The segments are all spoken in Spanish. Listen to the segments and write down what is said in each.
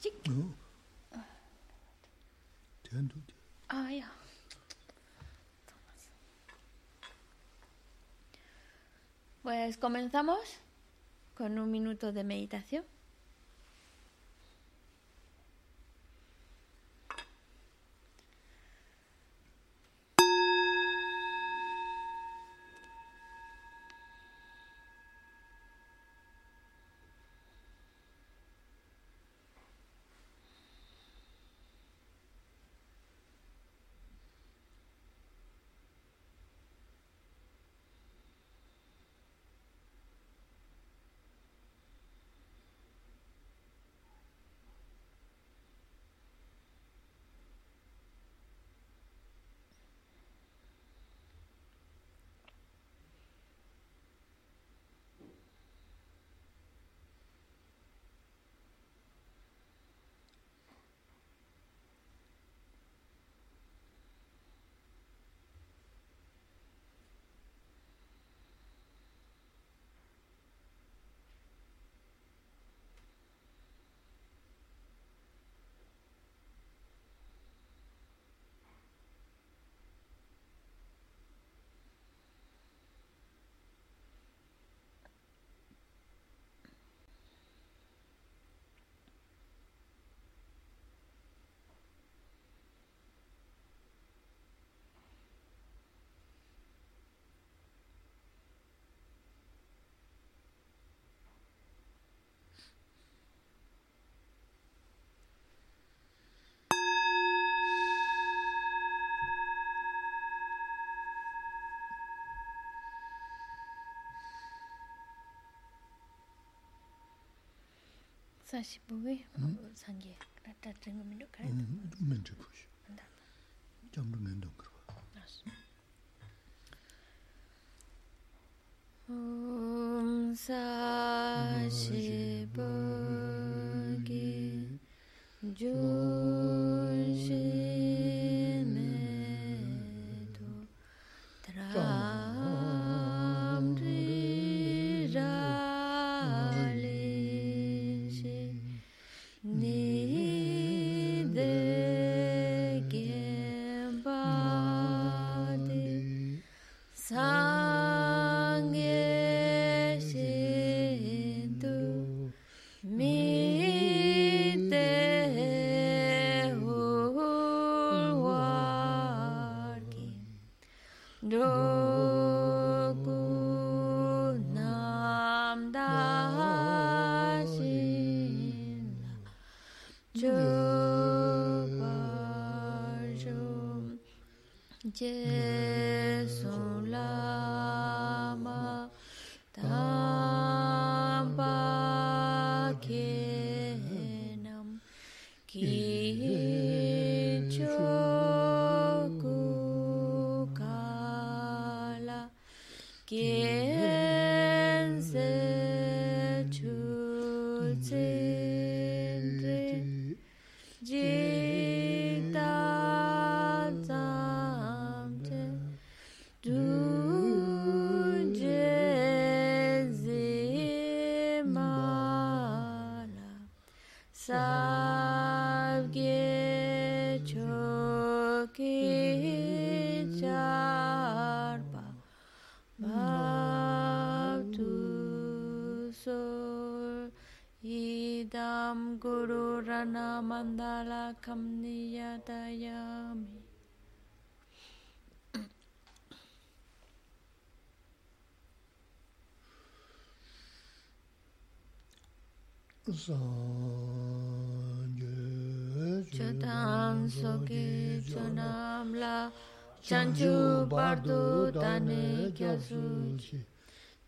아직 Ah, ya. Pues comenzamos con un minuto de meditación. 사십오에 상계 라타 증거민도 가야 돼. 멘트 보시. 점점 멘동 그러. 옴 사십오기 조 ne kya su chi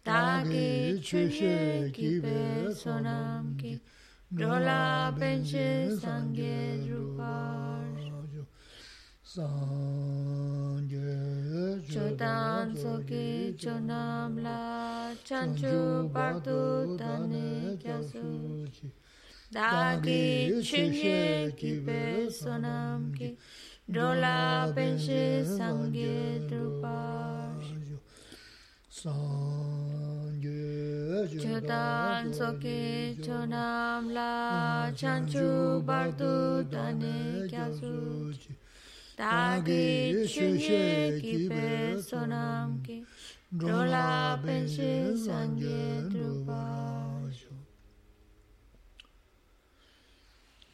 ta ge chu she ki be sonam ki dola pen che sang ge ru par sang ge chu dan so ki chu la chan chu par tu ta ne ki be ki dola pen che sang Chodan soke chonam la chanchu bardu dane kyasu Dagi chunye ki pe sonam ki Rola penshi sangye drupa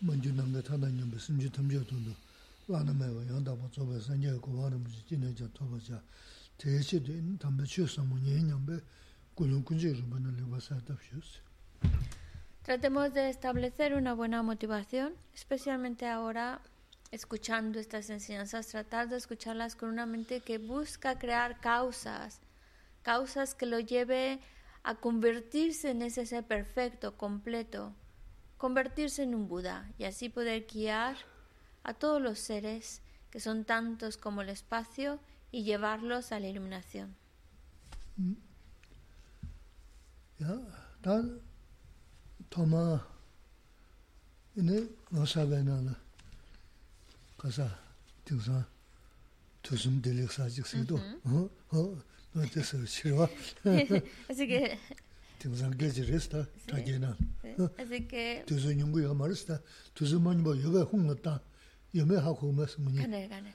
Manju namda tanda nyambe simchi tamche tundu Lana mewa yandabu tsoba sangye kuwa namchi jine cha toba cha Tratemos de establecer una buena motivación, especialmente ahora escuchando estas enseñanzas, tratar de escucharlas con una mente que busca crear causas, causas que lo lleve a convertirse en ese ser perfecto, completo, convertirse en un Buda y así poder guiar a todos los seres que son tantos como el espacio y llevarlos a la iluminación. Ya, ta toma kasa tingsa tusum delik sido no te se chirwa. Así que, tingsa geji resta ta gena así que, tuzu nyungu ya marista tuzu man bo yoga hung ta yome ha ko mas muni gane, gane.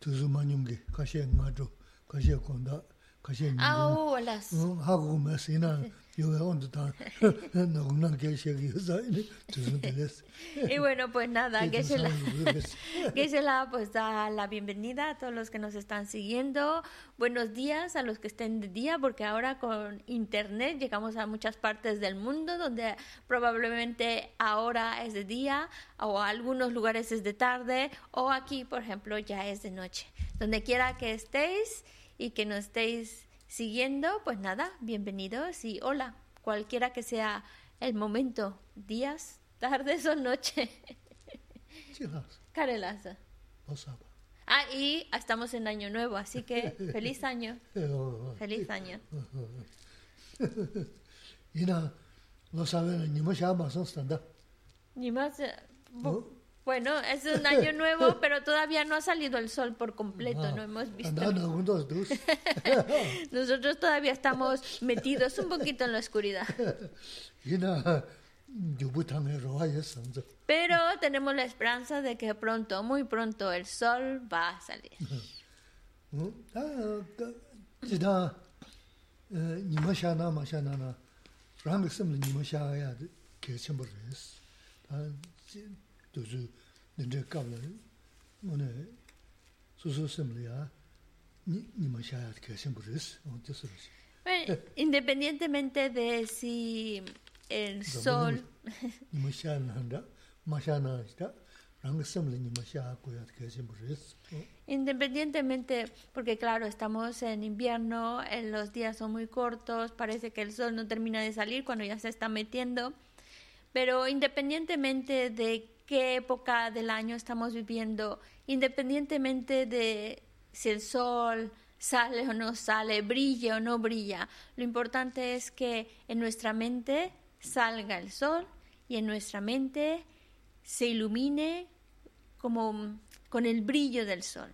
tuzu manyungi, kashe ngadu, kashe konda, kashe nyungu. Ah, oh, las. Hagu kumasi, ina no Y bueno, pues nada, que se la... la Gisela pues da la bienvenida a todos los que nos están siguiendo. Buenos días a los que estén de día, porque ahora con internet llegamos a muchas partes del mundo donde probablemente ahora es de día o a algunos lugares es de tarde o aquí, por ejemplo, ya es de noche. Donde quiera que estéis y que nos estéis siguiendo, pues nada, bienvenidos y hola, cualquiera que sea el momento, días, tardes o noche. Carelaza. osaba Ah, y estamos en Año Nuevo, así que feliz año, feliz año. ina lo sabe ni ma son standa Ni más. Bu- ¿No? Bueno, es un año nuevo, pero todavía no ha salido el sol por completo, no hemos visto. anda na undo dos Nosotros todavía estamos metidos un poquito en la oscuridad. Pero tenemos la esperanza de que pronto, muy pronto, el sol va a salir. Ni ni Bueno, independientemente de si el sol... ni Independientemente, porque claro, estamos en invierno, en los días son muy cortos, parece que el sol no termina de salir cuando ya se está metiendo, pero independientemente de qué época del año estamos viviendo, independientemente de si el sol sale o no sale, brille o no brilla, lo importante es que en nuestra mente salga el sol y en nuestra mente se ilumine como con el brillo del sol.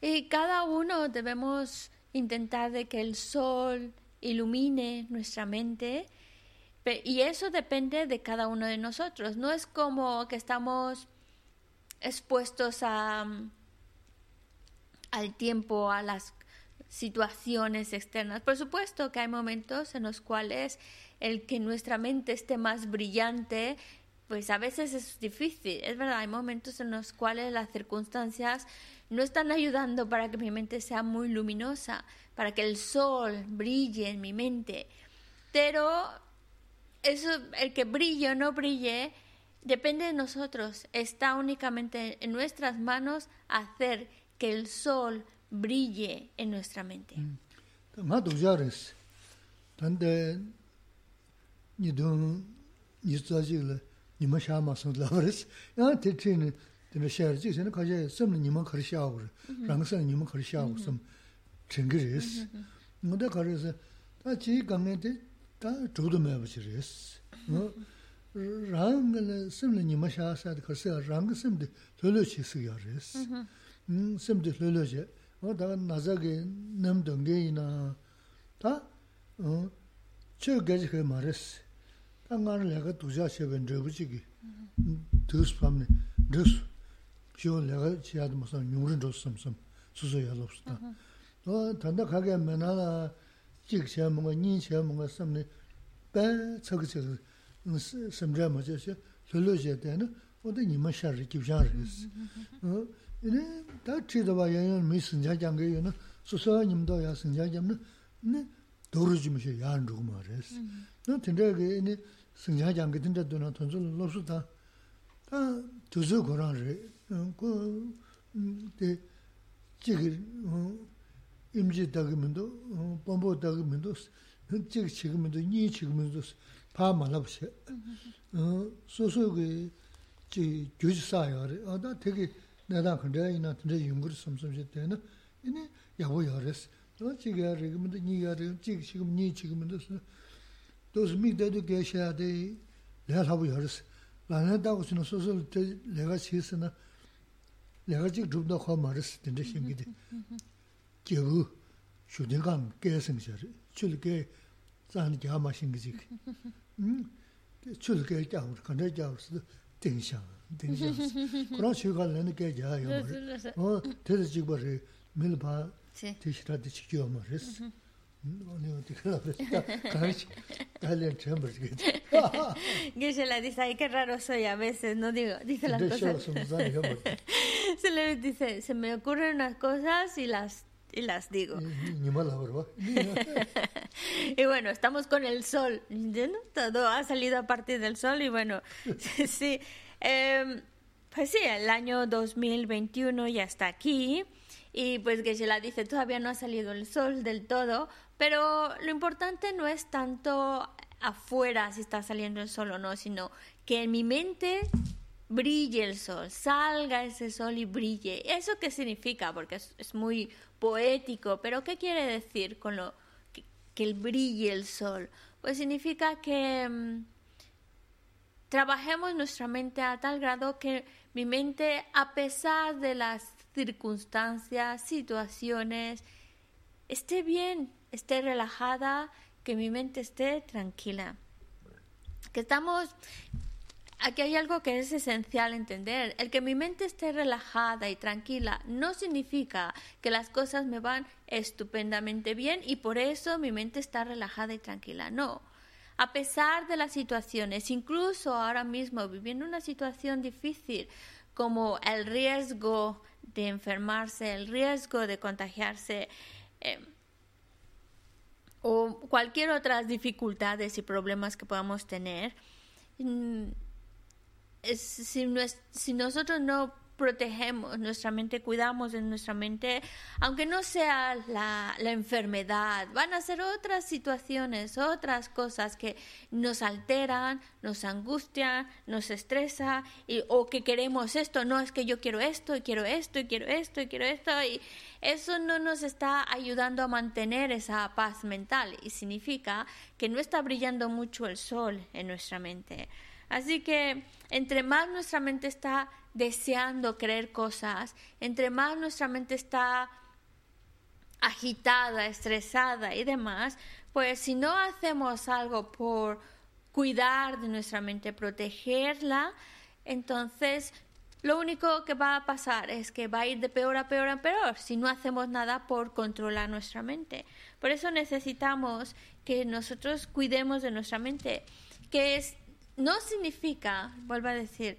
Y cada uno debemos intentar de que el sol ilumine nuestra mente y eso depende de cada uno de nosotros. No es como que estamos expuestos a, al tiempo, a las situaciones externas. Por supuesto que hay momentos en los cuales el que nuestra mente esté más brillante, pues a veces es difícil. Es verdad, hay momentos en los cuales las circunstancias no están ayudando para que mi mente sea muy luminosa, para que el sol brille en mi mente. Pero eso, el que brille o no brille, depende de nosotros. Está únicamente en nuestras manos hacer que el sol brille en nuestra mente. Nga dukja res, tante nidung nizwa jigla nima shaa masung lava res, yaa te trini tena shaa res, jigla kaja samla nima kari shaa ur, rangsa nima kari shaa ur sam chingi res. Nga da kari res, ta chi gangan te ta chukdo maya bachi res. Rangla samla nima shaa saa de kari saa, rangla samla tolo chi sikya res. semdi lolo she, o daga nasa ge nam donge ina, ta che gaji khe maris, ta ngar laga duja sheben drebu chigi, dus pamni, dus, shio laga chiyad masam nyungrin dos samsam, suso yalop su ta. O tanda kage mena la chik chiya munga, nyin chiya munga samni, ben chak chak samdra maja she, lolo she dana, o da nima shari, kibshari 이네 다 치다바 야연 미 신자장게 요는 수서님도 야 신자장은 네 도르지미셔 야안 주고 말했어. 너 근데게 이네 신자장게 된다 도나 돈줄 없었다. 다 조조 거랑래. 그데 지금 임지 다그면도 본보 다그면도 지금 지금도 니 지금도 다 말아보세요. 어 소소게 지 교지사요. 아다 되게 내가 근데 이나 근데 용구를 숨숨지 때는 이니 야고 여레스. 너 지가 지금도 니가 지금 지금 니 지금도 도스 미대도 계셔야 돼. 내가 하고 여레스. 나한다고 신호 소설 때 내가 시스나 내가 지금 좀더 거마르스 된데 신기데 겨우 주대감 깨생셔 출게 잔 야마 신기지 음? 출게 야우 근데 야우스 땡샤. Sīng shā rī. Chūl gē zāni gyā mā shīngi chīk. Chūl gē gyā wūr, kāndā gyā wūr sī dēng shāng, dēng shāng sī. Kurāng shū kā lēnā gē gyā yā mā rī. Tēdā chīk bā rī, mīl bā tē shirā dē chīk yō mā rīs. Gisela dice, ay, qué raro soy a veces, no digo, dice las cosas. se le dice, se me ocurren unas cosas y las y las digo. y bueno, estamos con el sol, todo ha salido a partir del sol y bueno, sí. Eh, pues sí, el año 2021 ya está aquí y pues Gisela dice, todavía no ha salido el sol del todo, pero lo importante no es tanto afuera si está saliendo el sol o no, sino que en mi mente brille el sol, salga ese sol y brille. ¿Eso qué significa? Porque es, muy poético, pero ¿qué quiere decir con lo que, el brille el sol? Pues significa que mm, trabajemos nuestra mente a tal grado que mi mente, a pesar de las circunstancias, situaciones, esté bien, esté relajada, que mi mente esté tranquila. Que estamos Aquí hay algo que es esencial entender. El que mi mente esté relajada y tranquila no significa que las cosas me van estupendamente bien y por eso mi mente está relajada y tranquila. No. A pesar de las situaciones, incluso ahora mismo viviendo una situación difícil como el riesgo de enfermarse, el riesgo de contagiarse, eh, o cualquier otras dificultades y problemas que podamos tener, mm, si nosotros no protegemos nuestra mente, cuidamos de nuestra mente, aunque no sea la, la, enfermedad, van a ser otras situaciones, otras cosas que nos alteran, nos angustian, nos estresa, y, o que queremos esto, no es que yo quiero esto, y quiero esto, y quiero esto, y quiero esto, y eso no nos está ayudando a mantener esa paz mental, y significa que no está brillando mucho el sol en nuestra mente. Así que entre más nuestra mente está deseando creer cosas, entre más nuestra mente está agitada, estresada y demás, pues si no hacemos algo por cuidar de nuestra mente, protegerla, entonces lo único que va a pasar es que va a ir de peor a peor a peor si no hacemos nada por controlar nuestra mente. Por eso necesitamos que nosotros cuidemos de nuestra mente, que es no significa, vuelvo a decir,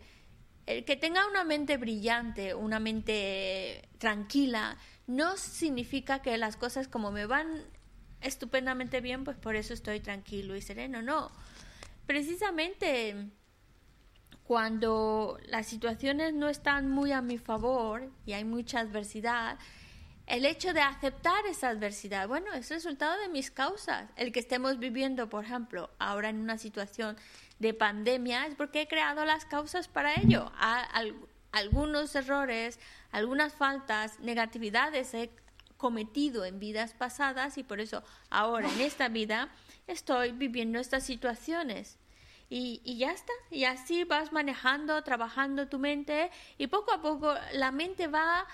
el que tenga una mente brillante, una mente tranquila, no significa que las cosas como me van estupendamente bien, pues por eso estoy tranquilo y sereno. No, precisamente cuando las situaciones no están muy a mi favor y hay mucha adversidad, el hecho de aceptar esa adversidad, bueno, es resultado de mis causas. El que estemos viviendo, por ejemplo, ahora en una situación de pandemia es porque he creado las causas para ello. algunos errores, algunas faltas, negatividades he cometido en vidas pasadas y por eso ahora en esta vida estoy viviendo estas situaciones. Y, y, ya está. Y así vas manejando, trabajando tu mente y poco a poco la mente va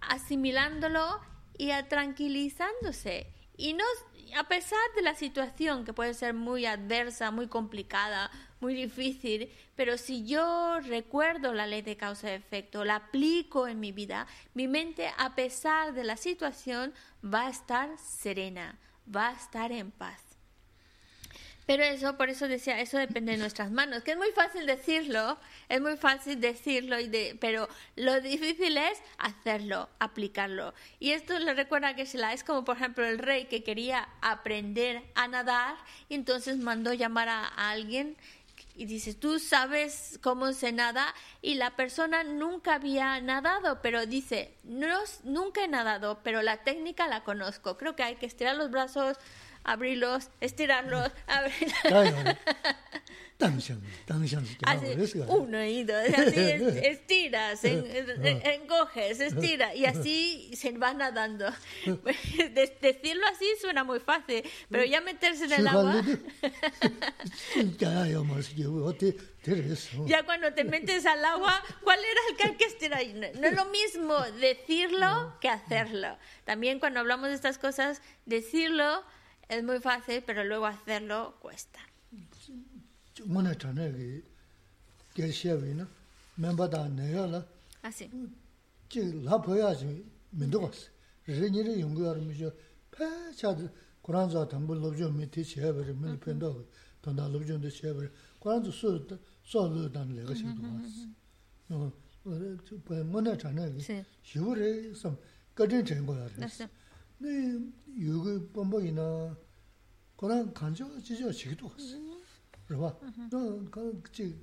asimilándolo y tranquilizándose. Y no, a pesar de la situación que puede ser muy adversa, muy complicada, muy difícil, pero si yo recuerdo la ley de causa y efecto, la aplico en mi vida, mi mente, a pesar de la situación, va a estar serena, va a estar en paz. Pero eso, por eso decía, eso depende de nuestras manos, que es muy fácil decirlo, es muy fácil decirlo, y de, pero lo difícil es hacerlo, aplicarlo. Y esto le recuerda que es como por ejemplo el rey que quería aprender a nadar y entonces mandó llamar a, alguien y dice, tú sabes cómo se nada y la persona nunca había nadado, pero dice, no, nunca he nadado, pero la técnica la conozco. Creo que hay que estirar los brazos abrirlos, estirarlos, abrirlos. Así, uno y dos, así estiras, encoges, estiras, y así se va nadando. Decirlo así suena muy fácil, pero ya meterse en el agua. ya cuando te metes al agua, ¿cuál era el que estirar? No es lo mismo decirlo que hacerlo. También cuando hablamos de estas cosas, decirlo es muy fácil, pero luego hacerlo cuesta. Así. Kurānzā tāmbū lobzhō mi tī chēbari, mi pēndā gu, tōndā lobzhō mi tī chēbari, Kurānzā sō sō lō tān lēgā shī tu wās. Mō nā chānā gu, shīwū rē sām, gādhīn chēng gōyā rē. 네 요거 뻔뻔이나 그런 간저 지저 지기도 했어. 그봐. 너그 지 간저 지저지 지기 여름이셔. 네 시부지 저번에 나자라 와 교도야 문도 rwa. No, ka chi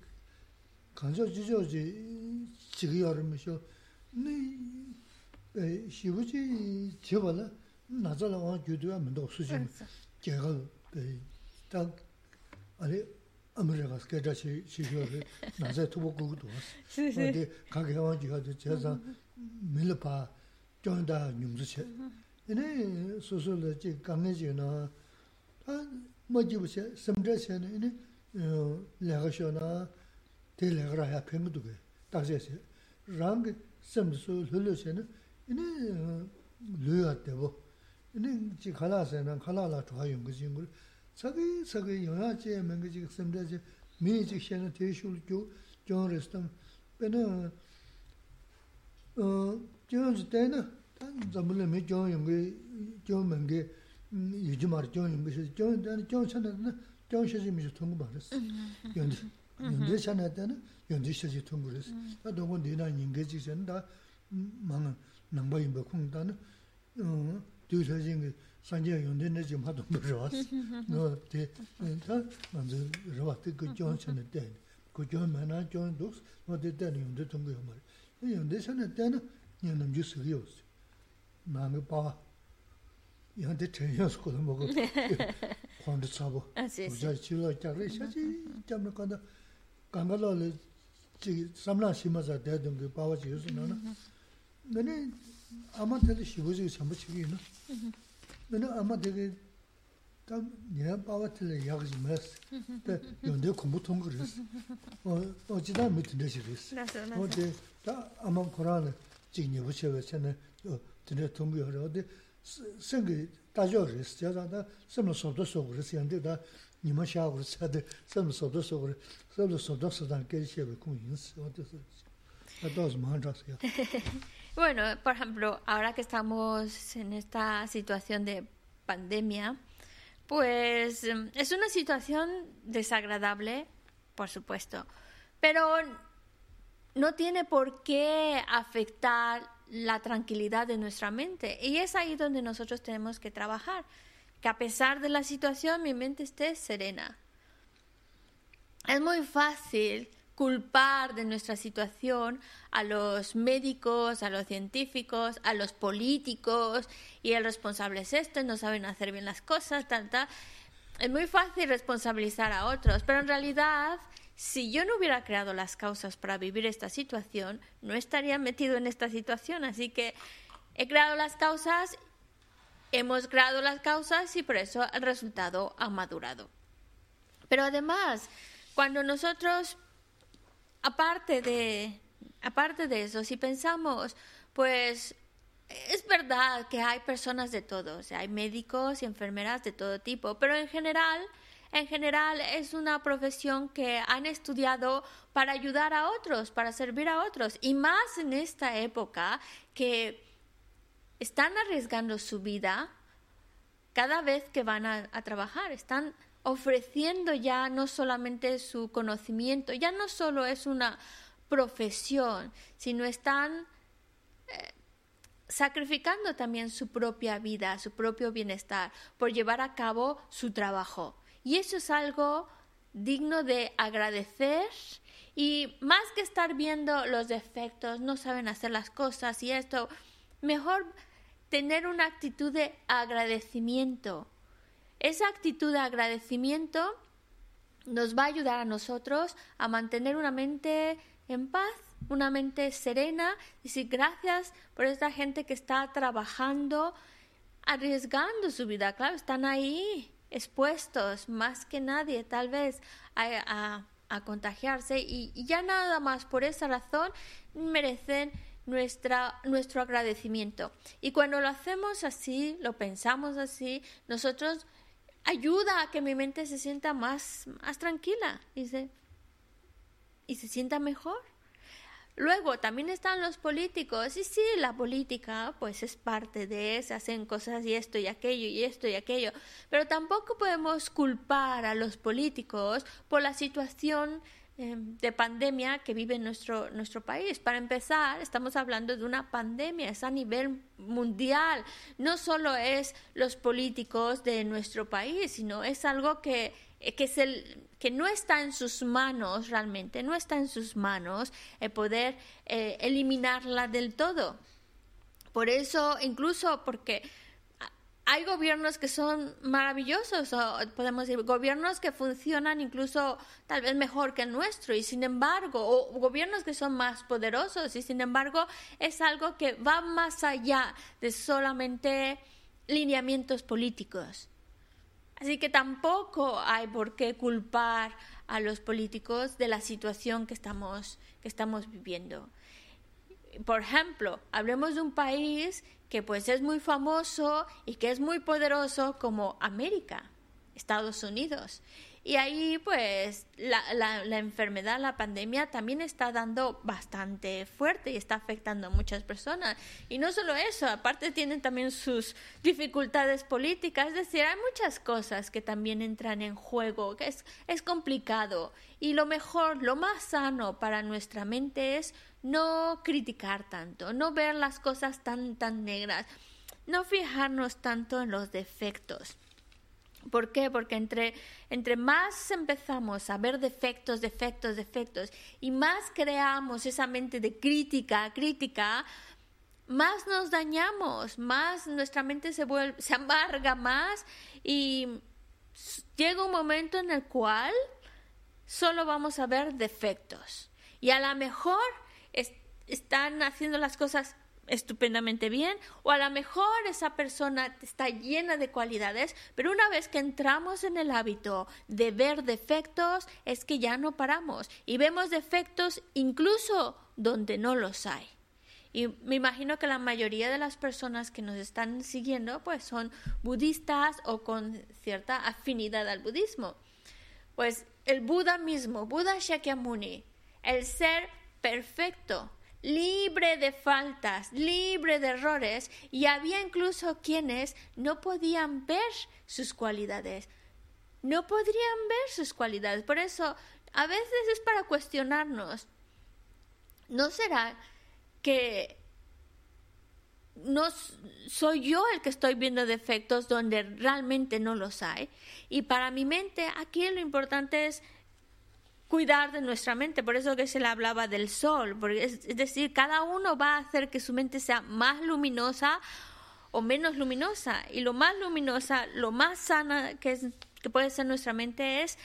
kanso chicho chi chigi yorimi shio. Ni shivu chi chiba la naza la wang gyuduwa mendo sushimi. Gyaga ta ali Amerikas gyaja chi shio ri naza tubo gugu duwas. Di kage wang gyuwa di cheza mili pa gyonda nyumzu che. Ini susu la chi kange chi na ma jibu che, samdra che na ini lega shio na te lega ra ya pima duke, takse se. Rangi sem su lulu se na, ini lu ya debo. Ini chi khala se na, khala la chua yunga jingul. Tsaki, tsaki yunga che, menga chi semda che, mi chi xe na te shul kyu, kion restam. Pena, kion chi te na, tan zambule me kion yunga, kion menga, yujimar kion yunga se, kion chanda na, 경시지 미지 통고 말았어. 연대 연대 샤나 때는 연대 시지 통고 그랬어. 나 너고 내나 인계지 전다 망은 남바인 거 콩다는 음 뒤서진 그 산제 연대 내좀 하도 그러어. 너대 다 먼저 저한테 그 전선에 때. 그 전만아 전도 너대 때는 연대 통고 말. 연대 샤나 때는 년은 주스리오스. 나는 봐. 연대 전혀 스고도 먹고. honda tsabu. Ah, Ujar chilo chakla, shachi chamla kanda kangalo le chigi samla shima za daidungi bawa chi yusu nana. Mm-hmm. Nani ama tali shivu chigi chambu chigi ina. Mm-hmm. Nani ama tali tam nina bawa tali yagzi mayas. Da mm-hmm. yonde kumbu tongu res. O jida miti neshi res. O de da ama korana chigi nyebu chewe chana tine tongu yore. O de sengi dajio res, jaza da nima shaa hori, sade semlo sodo sogo res, semlo sodo sodan keri shebe kung yinsi, odi se, ados manjas ya. Bueno, por ejemplo, ahora que estamos en esta situación de pandemia, pues es una situación desagradable, por supuesto, pero no tiene por qué afectar la tranquilidad de nuestra mente. Y es ahí donde nosotros tenemos que trabajar, que a pesar de la situación mi mente esté serena. Es muy fácil culpar de nuestra situación a los médicos, a los científicos, a los políticos y el responsable es esto, no saben hacer bien las cosas, tal, tal. Es muy fácil responsabilizar a otros, pero en realidad, si yo no hubiera creado las causas para vivir esta situación, no estaría metido en esta situación. Así que he creado las causas, hemos creado las causas y por eso el resultado ha madurado. Pero además, cuando nosotros aparte de, aparte de eso, si pensamos, pues es verdad que hay personas de todos, hay médicos y enfermeras de todo tipo, pero en general, en general es una profesión que han estudiado para ayudar a otros, para servir a otros, y más en esta época que están arriesgando su vida cada vez que van a, trabajar, están ofreciendo ya no solamente su conocimiento, ya no solo es una profesión, sino están eh, sacrificando también su propia vida, su propio bienestar, por llevar a cabo su trabajo. Y eso es algo digno de agradecer y más que estar viendo los defectos, no saben hacer las cosas y esto, mejor tener una actitud de agradecimiento. Esa actitud de agradecimiento nos va a ayudar a nosotros a mantener una mente en paz, una mente serena, y decir gracias por esta gente que está trabajando, arriesgando su vida, claro, están ahí expuestos más que nadie tal vez a, contagiarse y, y, ya nada más por esa razón merecen nuestra, nuestro agradecimiento. Y cuando lo hacemos así, lo pensamos así, nosotros ayuda a que mi mente se sienta más, más tranquila y se, y se sienta mejor. Luego también están los políticos, y sí, la política pues es parte de, se hacen cosas y esto y aquello y esto y aquello, pero tampoco podemos culpar a los políticos por la situación Em, de pandemia que vive nuestro, nuestro país. Para empezar, estamos hablando de una pandemia, es a nivel mundial. No solo es los políticos de nuestro país, sino es algo que, que, es el, que no está en sus manos realmente, no está en sus manos el poder eh, eliminarla del todo. Por eso, incluso porque hay gobiernos que son maravillosos, o podemos decir, gobiernos que funcionan incluso tal vez mejor que el nuestro, y sin embargo, o gobiernos que son más poderosos, y sin embargo es algo que va más allá de solamente lineamientos políticos. Así que tampoco hay por qué culpar a los políticos de la situación que estamos, que estamos viviendo. Por ejemplo, hablemos de un país que pues es muy famoso y que es muy poderoso como América, Estados Unidos. Y ahí pues la, la, enfermedad, la pandemia también está dando bastante fuerte y está afectando a muchas personas. Y no solo eso, aparte tienen también sus dificultades políticas, es decir, hay muchas cosas que también entran en juego, que es, es complicado. Y lo mejor, lo más sano para nuestra mente es no criticar tanto, no ver las cosas tan, tan negras, no fijarnos tanto en los defectos. ¿Por qué? Porque entre, entre más empezamos a ver defectos, defectos, defectos, y más creamos esa mente de crítica, crítica, más nos dañamos, más nuestra mente se, vuelve, se amarga más y llega un momento en el cual solo vamos a ver defectos. Y a lo mejor están haciendo las cosas estupendamente bien o a lo mejor esa persona está llena de cualidades, pero una vez que entramos en el hábito de ver defectos es que ya no paramos y vemos defectos incluso donde no los hay. Y me imagino que la mayoría de las personas que nos están siguiendo pues son budistas o con cierta afinidad al budismo. Pues el Buda mismo, Buda Shakyamuni, el ser perfecto, libre de faltas, libre de errores, y había incluso quienes no podían ver sus cualidades. No podrían ver sus cualidades. Por eso, a veces es para cuestionarnos. ¿No será que no soy yo el que estoy viendo defectos donde realmente no los hay? Y para mi mente, aquí lo importante es cuidar de nuestra mente, por eso que se le hablaba del sol, porque es, decir, cada uno va a hacer que su mente sea más luminosa o menos luminosa, y lo más luminosa, lo más sana que, es, que puede ser nuestra mente es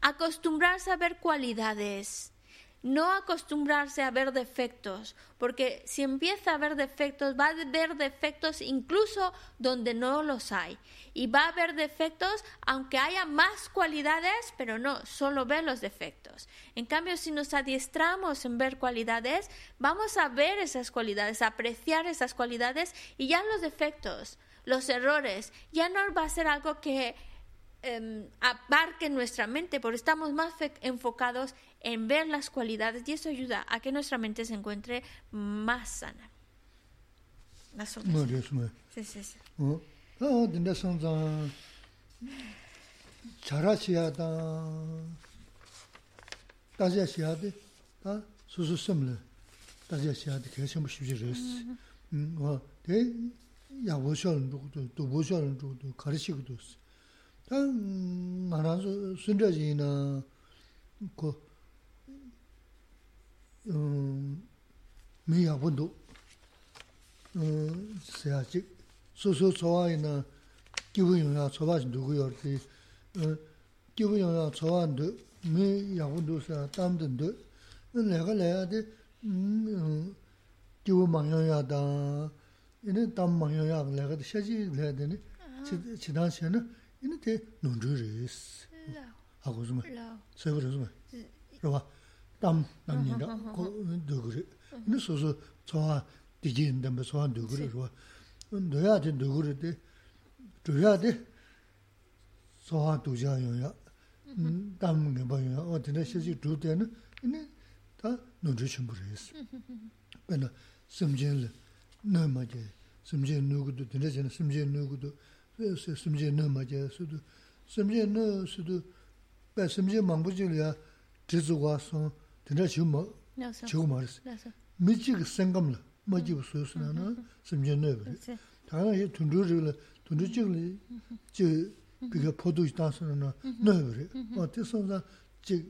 acostumbrarse a ver cualidades, no acostumbrarse a ver defectos, porque si empieza a ver defectos, va a ver defectos incluso donde no los hay. Y va a haber defectos aunque haya más cualidades, pero no, solo ver los defectos. En cambio, si nos adiestramos en ver cualidades, vamos a ver esas cualidades, apreciar esas cualidades y ya los defectos, los errores, ya no va a ser algo que eh, abarque nuestra mente, porque estamos más enfocados en ver las cualidades y eso ayuda a que nuestra mente se encuentre más sana. Las Sí, sí, sí. 어, 근데 선자 잘하셔야다. 다시야시야데. 다 수수섬을 다시야시야데 계속 뭐 쉽지 그랬어. 음, 어, 대 야보셔는 누구도 또 보셔는 누구도 가르치고도 있어. 단 말아서 순자지나 그 mi ya bundu siya chik susu tsuwa ina kibu yung ya tsuwa chi dugu yor si kibu yung ya tsuwa ndu mi ya bundu siya tamdi ndu laga laga di kibu mangyong ya dan ina tam mangyong ya laga di shaji laga di chidan siya na ina di nundru ris hagu zuma, sayo zuma, rwa 이는 땀 망해야 내가 셔지 내야 되네. 지 지난시에는 이는 대 논주리스. 하고 좀. 세버려 좀. 그봐. 땀 남니다. 그 누구래? 이는 소소 좋아 디진데 뭐 좋아 누구래? 그봐. nōyā tī ndōgurī tī, dōyā tī sōhā dōjā yōyā, dāma ngāmbā yōyā, wā tī nā shēchī dō tī yā, nī tā nōchū chīmbū rī sī. Bā nā sīmjīn lī, nō mā jē, sīmjīn nō gu tī nā chī nā sīmjīn nō gu tū, sīmjīn nō mā jē sū tū, sīmjīn nō sū tū, bā sīmjīn māngbū jī lī yā, jī tsū guā sōng, tī nā chī mā, chī gu mā rī sī. Mī chī kī sēngam lī, mā jī bā sū sū nā nā, sīmjīn nō bā rī. 다른 이 둔두를 둔두 찍을 저 비가 포도 있다서는 너버리 어 뜻선자 지 어떤 될 심지 너베 내가 쳐 dindra shivu ma, chivu ma rasi. Mi chiga sangamla, ma jivu suyusina na samjian naya bari. Tana hi tundru rigla, tundru chigla, chiga biga podu dansana na naya bari. Ma ti sanza chiga,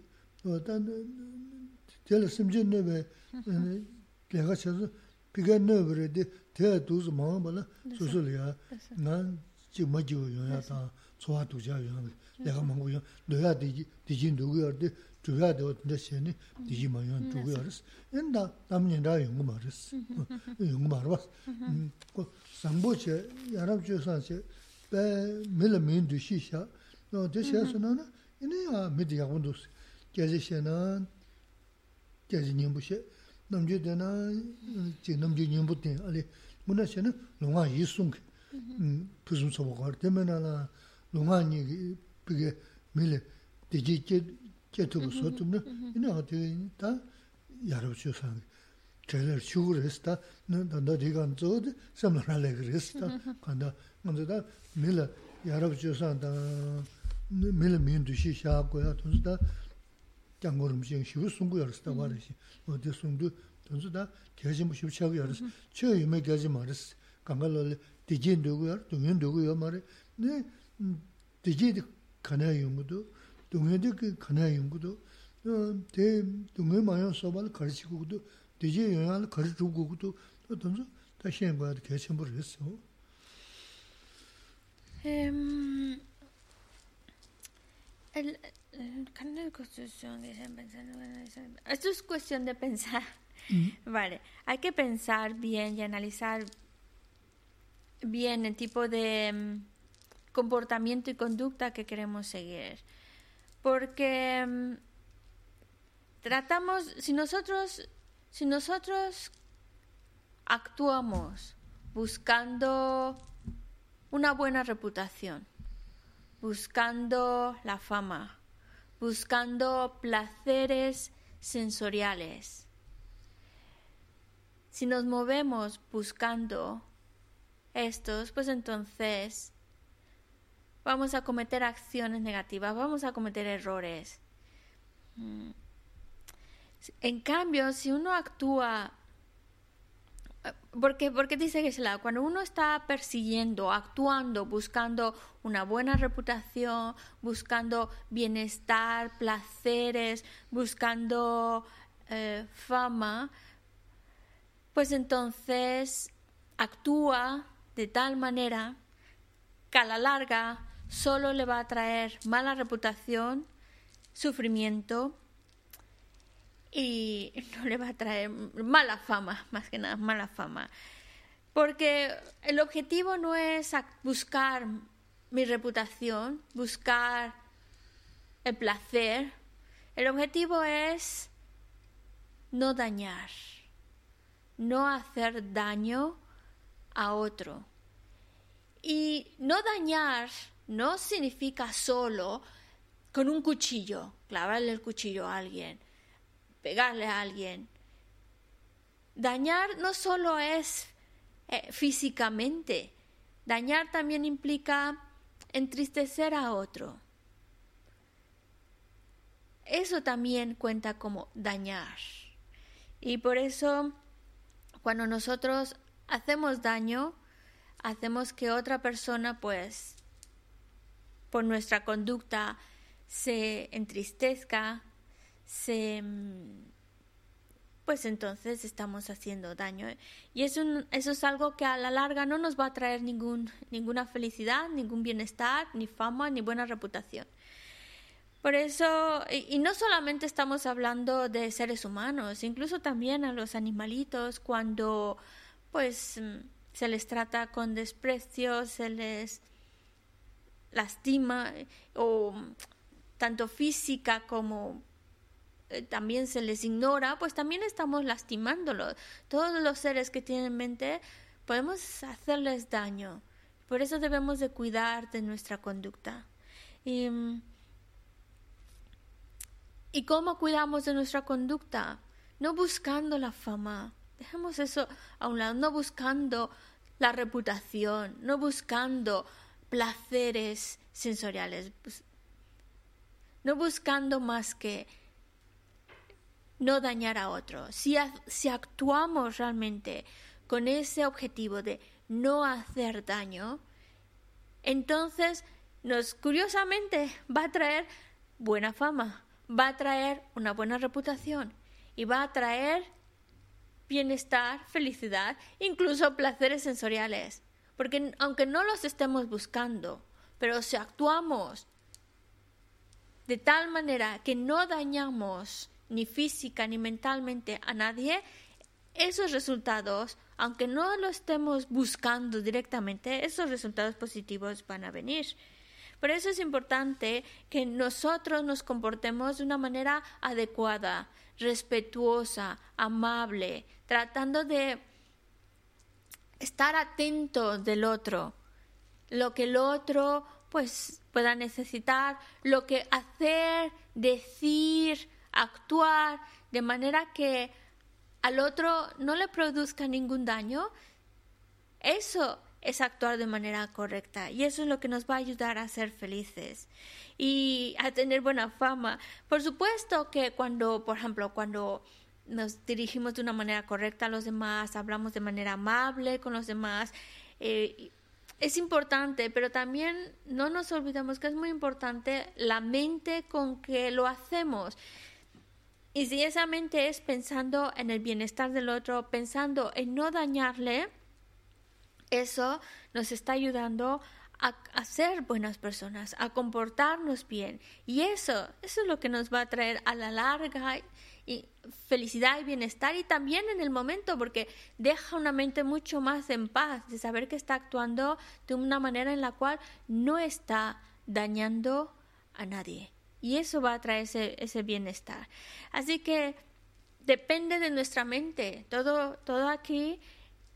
tela samjian naya bari, laga chaza biga naya bari, di tela duzi maa bala suyusila ya, na chiga ma jivu yonya tanga, tsuwa dukja yonya, laga mangu yonya, doya dijin dugu yardi, dhruya dewa dhinda sheni digi ma yon dhruya haris. En da dhamni nda yungu ma haris, mm-hmm. yungu ma harwas. Ko sambo che, yarab che san che, bè mila min du shi sha, dhe she su na na, ina ya midi yakun du si. Gyazi she na, gyazi nyingbu she, namju de na, chi namju nyingbu ten, ali, muna she na, lunga yi sung, mm-hmm. mm, pusum sobo kar, deme na la, lunga nyi, pige mila, digi 보가 때문에나 농아니 그게 밀레 되지 제투부 소tum는 이네 어디 다 야랍 주사 제일 죽을 했다. 너너 네가 저도 섬나래 그랬다. 간다. 먼저다 밀 여러 주선다. 밀 민두시 샤고야. 돈다 장고름 좀 쉬우 숨고 열었다 말이지. 어디 숨도 돈다 계지 뭐 쉬우차고 열었어. 저 유매 계지 말았어. 강갈로 디진 누구야? 동현 누구야 말이. 네. 디지 가나 용도 동현도 그 가나 용도 어, 대 동현 마요 소발 가르치고도 디제 영향을 거리 주고 그것도 또 던져 다시 한 거야 개첨부를 했어. em el canal de construcción que están pensando esto es cuestión de pensar vale hay que pensar bien y analizar bien el tipo de comportamiento y conducta que queremos seguir porque tratamos si nosotros si nosotros actuamos buscando una buena reputación, buscando la fama, buscando placeres sensoriales, si nos movemos buscando estos, pues entonces vamos a cometer acciones negativas, vamos a cometer errores. Mm. En cambio, si uno actúa, porque, porque dice que cuando uno está persiguiendo, actuando, buscando una buena reputación, buscando bienestar, placeres, buscando eh, fama, pues entonces actúa de tal manera que a la larga solo le va a traer mala reputación, sufrimiento y no le va a traer mala fama, más que nada, mala fama. Porque el objetivo no es buscar mi reputación, buscar el placer. El objetivo es no dañar, no hacer daño a otro. Y no dañar no significa solo con un cuchillo, clavarle el cuchillo a alguien pegarle a alguien. Dañar no solo es eh, físicamente, dañar también implica entristecer a otro. Eso también cuenta como dañar. Y por eso, cuando nosotros hacemos daño, hacemos que otra persona, pues, por nuestra conducta, se entristezca, se pues entonces estamos haciendo daño. Y eso, eso es algo que a la larga no nos va a traer ningún, ninguna felicidad, ningún bienestar, ni fama, ni buena reputación. Por eso, y, no solamente estamos hablando de seres humanos, incluso también a los animalitos, cuando pues se les trata con desprecio, se les lastima, o tanto física como eh, también se les ignora, pues también estamos lastimándolos. Todos los seres que tienen mente podemos hacerles daño. Por eso debemos de cuidar de nuestra conducta. Y, ¿Y cómo cuidamos de nuestra conducta? No buscando la fama. Dejemos eso a un lado, no buscando la reputación, no buscando placeres sensoriales, pues, no buscando más que no dañar a otro. Si, si actuamos realmente con ese objetivo de no hacer daño, entonces nos curiosamente va a traer buena fama, va a traer una buena reputación y va a traer bienestar, felicidad, incluso placeres sensoriales. Porque aunque no los estemos buscando, pero si actuamos de tal manera que no dañamos ni física ni mentalmente a nadie, esos resultados, aunque no lo estemos buscando directamente, esos resultados positivos van a venir. Por eso es importante que nosotros nos comportemos de una manera adecuada, respetuosa, amable, tratando de estar atento del otro, lo que el otro pues pueda necesitar, lo que hacer, decir, actuar de manera que al otro no le produzca ningún daño, eso es actuar de manera correcta y eso es lo que nos va a ayudar a ser felices y a tener buena fama. Por supuesto que cuando, por ejemplo, cuando nos dirigimos de una manera correcta a los demás, hablamos de manera amable con los demás, eh, es importante, pero también no nos olvidemos que es muy importante la mente con que lo hacemos. Y si esa mente es pensando en el bienestar del otro, pensando en no dañarle, eso nos está ayudando a, ser buenas personas, a comportarnos bien. Y eso, eso es lo que nos va a traer a la larga y felicidad y bienestar y también en el momento porque deja una mente mucho más en paz de saber que está actuando de una manera en la cual no está dañando a nadie y eso va a traer ese, bienestar. Así que depende de nuestra mente. Todo, todo aquí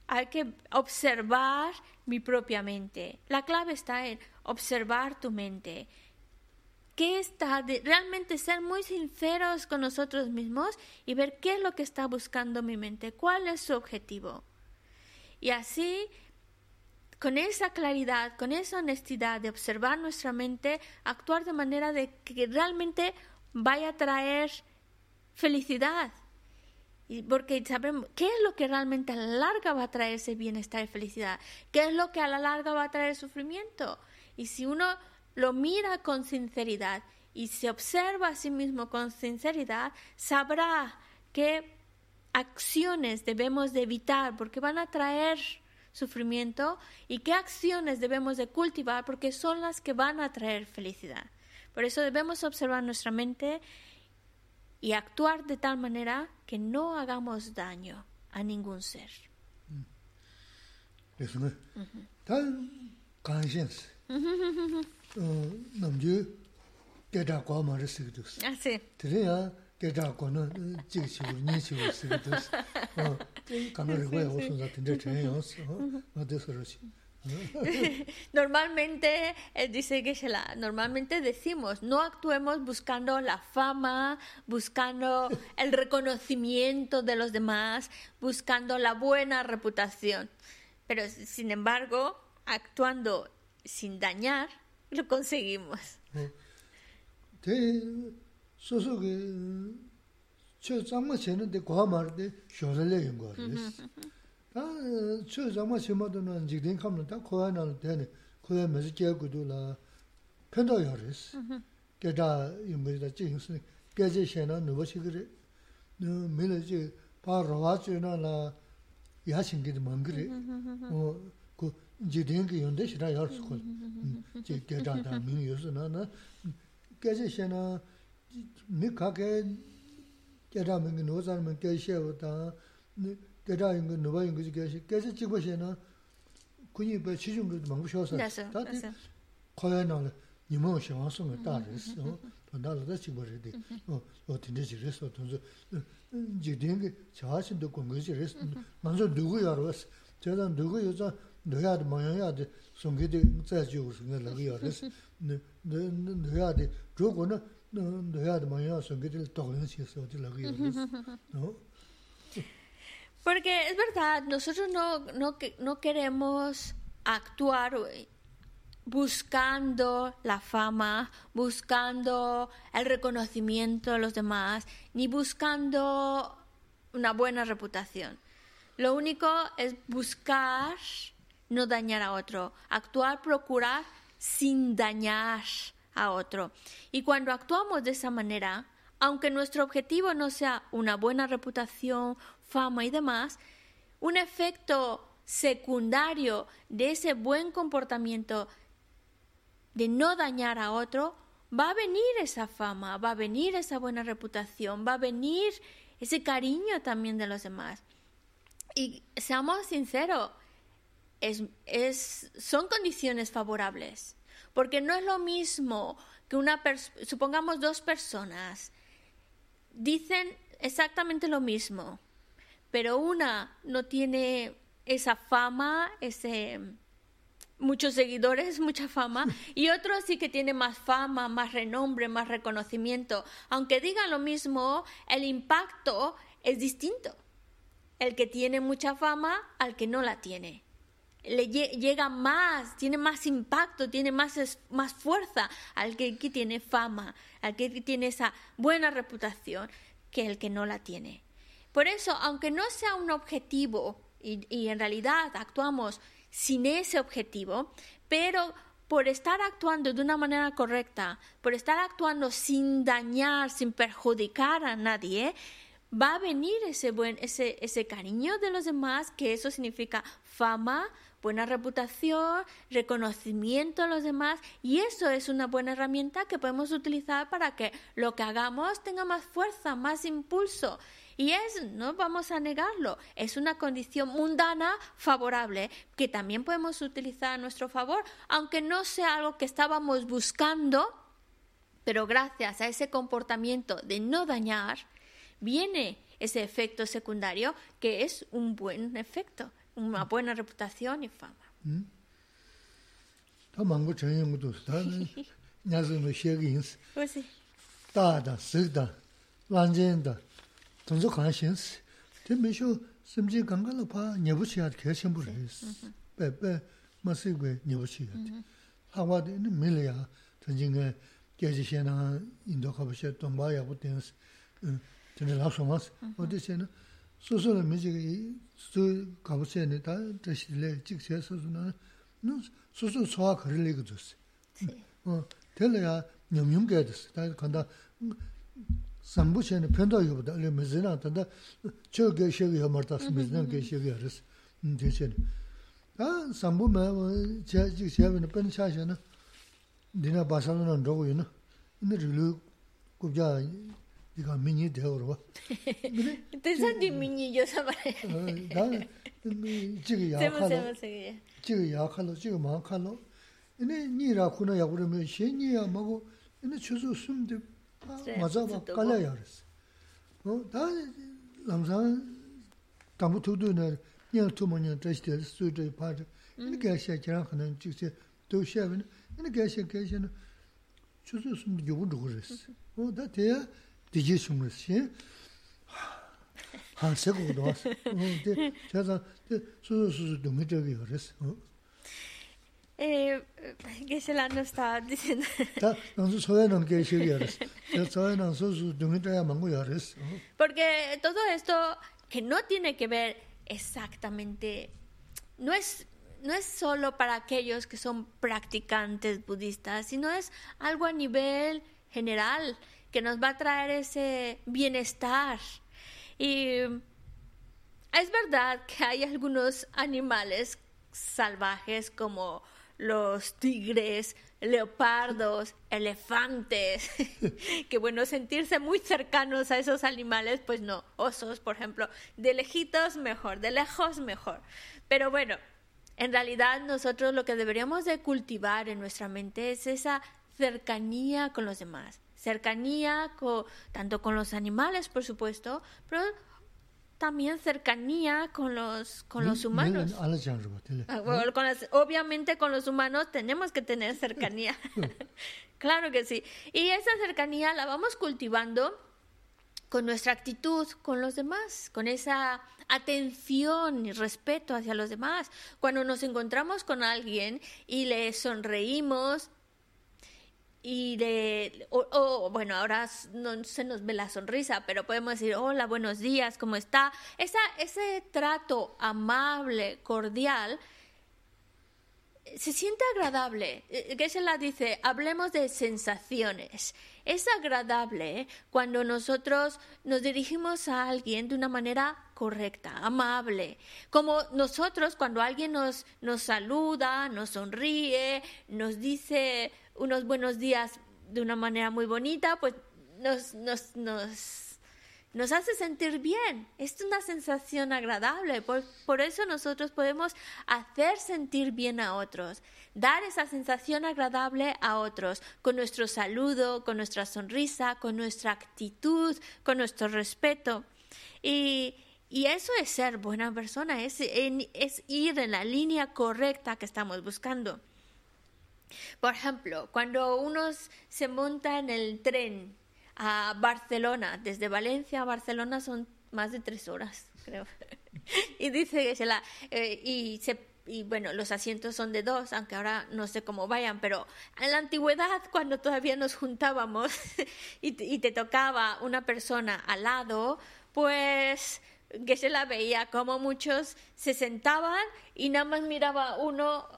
hay que observar mi propia mente. La clave está en observar tu mente. ¿Qué está? De, realmente ser muy sinceros con nosotros mismos y ver qué es lo que está buscando mi mente, cuál es su objetivo. Y así con esa claridad, con esa honestidad de observar nuestra mente, actuar de manera de que realmente vaya a traer felicidad. Y porque sabemos qué es lo que realmente a la larga va a traer ese bienestar y felicidad, qué es lo que a la larga va a traer sufrimiento. Y si uno lo mira con sinceridad y se observa a sí mismo con sinceridad, sabrá qué acciones debemos de evitar porque van a traer sufrimiento y qué acciones debemos de cultivar porque son las que van a traer felicidad. Por eso debemos observar nuestra mente y actuar de tal manera que no hagamos daño a ningún ser. normalmente, eh, dice que normalmente decimos, no actuemos buscando la fama, buscando el reconocimiento de los demás, buscando la buena reputación. Pero, sin embargo, actuando sin dañar, lo conseguimos. Te soso que chö zama chene de kwa mar de shorele yung kwa res. Ta chö zama chema do na jikden kamla ta kwa na de ne kwa me ji kya gudu la pendo yo res. Ke da yung me da jing sin ke je she na no ba chi gre. No me le ji pa ro wa chö na la ya shin ge de mang gre. 어그 지den기 연데 시라 열스고. 제 게다다 민요스나나. 깨제 셴나 미 가게 깨다면 노자면 깨셔다. gaya yunga nuba yunga zi gaya shi, gaya zi jikwa shi na kunyi baya chi yunga mangu shio sa, ta di kwaya nangla nima wa shiwa sunga da res, da la da jikwa ri di, o tinda jik res, o tunzu jik dingi chawa shi do gunga jik res, manzo nugu yar was, chayda nugu yu za nuya di maya ya di sungi di zay ji wu sunga lagu yar res, nuya di zhugu na nuya di maya ya sungi di toglin shi sa di lagu yar res, Porque es verdad, nosotros no, no, no queremos actuar buscando la fama, buscando el reconocimiento de los demás, ni buscando una buena reputación. Lo único es buscar no dañar a otro, actuar, procurar sin dañar a otro. Y cuando actuamos de esa manera, aunque nuestro objetivo no sea una buena reputación, fama y demás, un efecto secundario de ese buen comportamiento de no dañar a otro, va a venir esa fama, va a venir esa buena reputación, va a venir ese cariño también de los demás. Y seamos sinceros, es, son condiciones favorables, porque no es lo mismo que una supongamos dos personas dicen exactamente lo mismo, pero una no tiene esa fama, ese muchos seguidores, mucha fama, y otro sí que tiene más fama, más renombre, más reconocimiento. Aunque digan lo mismo, el impacto es distinto. El que tiene mucha fama al que no la tiene. Le llega más, tiene más impacto, tiene más, más fuerza al que, que tiene fama, al que tiene esa buena reputación que el que no la tiene. Por eso, aunque no sea un objetivo y, en realidad actuamos sin ese objetivo, pero por estar actuando de una manera correcta, por estar actuando sin dañar, sin perjudicar a nadie, va a venir ese buen, ese, ese cariño de los demás, que eso significa fama, buena reputación, reconocimiento a los demás y eso es una buena herramienta que podemos utilizar para que lo que hagamos tenga más fuerza, más impulso. Y es, no vamos a negarlo, es una condición mundana favorable que también podemos utilizar a nuestro favor, aunque no sea algo que estábamos buscando, pero gracias a ese comportamiento de no dañar, viene ese efecto secundario que es un buen efecto una buena reputación y fama. 다 망고 전용 것도 다 냐즈는 쉐긴스. 그렇지. 다다 쓰다. 완전다. 돈도 관심스. 되면서 심지 강가로 봐 녀부시야 개심부를 했어. 빼빼 마시고 녀부시야. 하와도 있는 밀이야. 전진에 계지시나 인도 가보셔 돈 봐야 보든스. 음. 전에 어디세는 소소는 미지 수 가보세요. 다 다시래 직세 소소는 너 소소 소화 거를 이거 줬어. 어, 될래야 냠냠게 됐어. 다 간다. 삼부시는 편도 이거보다 알려 메즈나 단다. 저게 시기 하마다스 메즈나 게 시기 알았어. 음, 대신. 아, 삼부마 제 직세는 pen 니나 바살로는 로고 있나? 근데 르 kubja iga minyi dewa rwa. Tensan di minyi yo sama re. Da, jiga yaa khalo, jiga yaa khalo, jiga maa khalo. Ine nyi ra khuna yaa kura me, she nyi yaa mago, ine chuzo sumde, maza ba kala yaa res. Da, lamsang, tambu tudu na, nyang tumo nyang tashi tel, sui tashi paata, ine kaya shaa kiraan khana, jiga se, do shaa wina, ine kaya shaa kaya shaa na, chuzo sumde yobu dhugu res. 어 다대야 디지 숨으시 한 세고도 왔어 근데 제가 수수수 좀 해줘야 그랬어 eh que se la no está diciendo 다 너무 소연은 게 시기였어 저 소연은 수수 좀 해줘야 망고 열었어 porque todo esto que no tiene que ver exactamente no es no es solo para aquellos que son practicantes budistas, sino es algo a nivel general nos va a traer ese bienestar. Y es verdad que hay algunos animales salvajes como los tigres, leopardos, elefantes, que bueno, sentirse muy cercanos a esos animales, pues no, osos, por ejemplo, de lejitos mejor, de lejos mejor. Pero bueno, en realidad nosotros lo que deberíamos de cultivar en nuestra mente es esa cercanía con los demás, cercanía tanto con los animales, por supuesto, pero también cercanía con los con los humanos. Ah, obviamente con los humanos tenemos que tener cercanía. claro que sí. Y esa cercanía la vamos cultivando con nuestra actitud con los demás, con esa atención y respeto hacia los demás. Cuando nos encontramos con alguien y le sonreímos, y de, o, bueno, ahora no se nos ve la sonrisa, pero podemos decir, hola, buenos días, ¿cómo está? Esa, ese trato amable, cordial, se siente agradable. Eh, la dice, hablemos de sensaciones. Es agradable cuando nosotros nos dirigimos a alguien de una manera correcta, amable. Como nosotros cuando alguien nos, nos saluda, nos sonríe, nos dice unos buenos días de una manera muy bonita, pues nos, nos, nos, nos hace sentir bien. Es una sensación agradable. Por, por eso nosotros podemos hacer sentir bien a otros, dar esa sensación agradable a otros, con nuestro saludo, con nuestra sonrisa, con nuestra actitud, con nuestro respeto. Y, y eso es ser buena persona, es, es ir en la línea correcta que estamos buscando. Por ejemplo, cuando uno se monta en el tren a Barcelona, desde Valencia a Barcelona son más de tres horas, creo. y dice que se la. Eh, y y bueno, los asientos son de dos, aunque ahora no sé cómo vayan, pero en la antigüedad, cuando todavía nos juntábamos y, y, te tocaba una persona al lado, pues que se la veía como muchos se sentaban y nada más miraba uno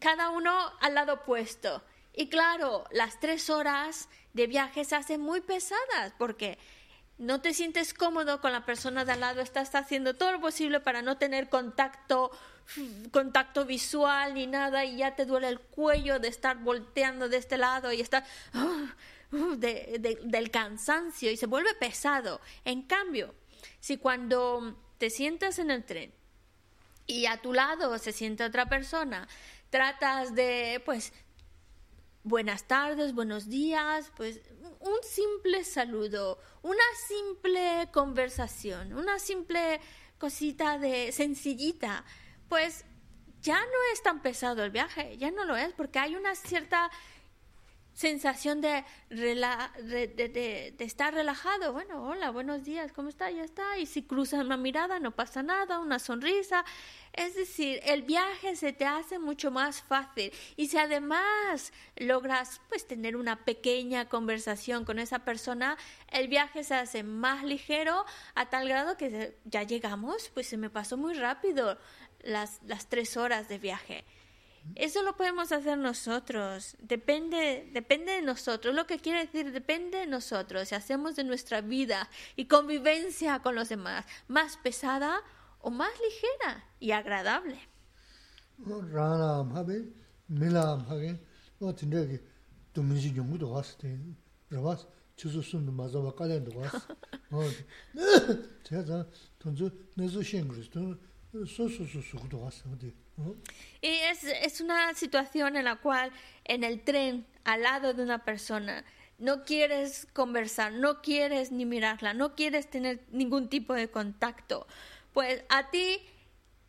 cada uno al lado opuesto. Y claro, las tres horas de viaje se hacen muy pesadas porque no te sientes cómodo con la persona de al lado, estás haciendo todo lo posible para no tener contacto, contacto visual ni nada y ya te duele el cuello de estar volteando de este lado y estar uh, uh, del cansancio y se vuelve pesado. En cambio, si cuando te sientas en el tren y a tu lado se siente otra persona, tratas de, pues, buenas tardes, buenos días, pues un simple saludo, una simple conversación, una simple cosita de sencillita, pues ya no es tan pesado el viaje, ya no lo es, porque hay una cierta sensación de, estar relajado. Bueno, hola, buenos días, ¿cómo está? Ya está. Y si cruzan una mirada, no pasa nada, una sonrisa. Es decir, el viaje se te hace mucho más fácil. Y si además logras pues tener una pequeña conversación con esa persona, el viaje se hace más ligero a tal grado que ya llegamos, pues se me pasó muy rápido las tres horas de viaje. Eso lo podemos hacer nosotros. Depende, depende de nosotros. Lo que quiere decir depende de nosotros. Si hacemos de nuestra vida y convivencia con los demás más pesada o más ligera y agradable. Y es, es una situación en la cual en el tren, al lado de una persona, no quieres conversar, no quieres ni mirarla, no quieres tener ningún tipo de contacto, pues a ti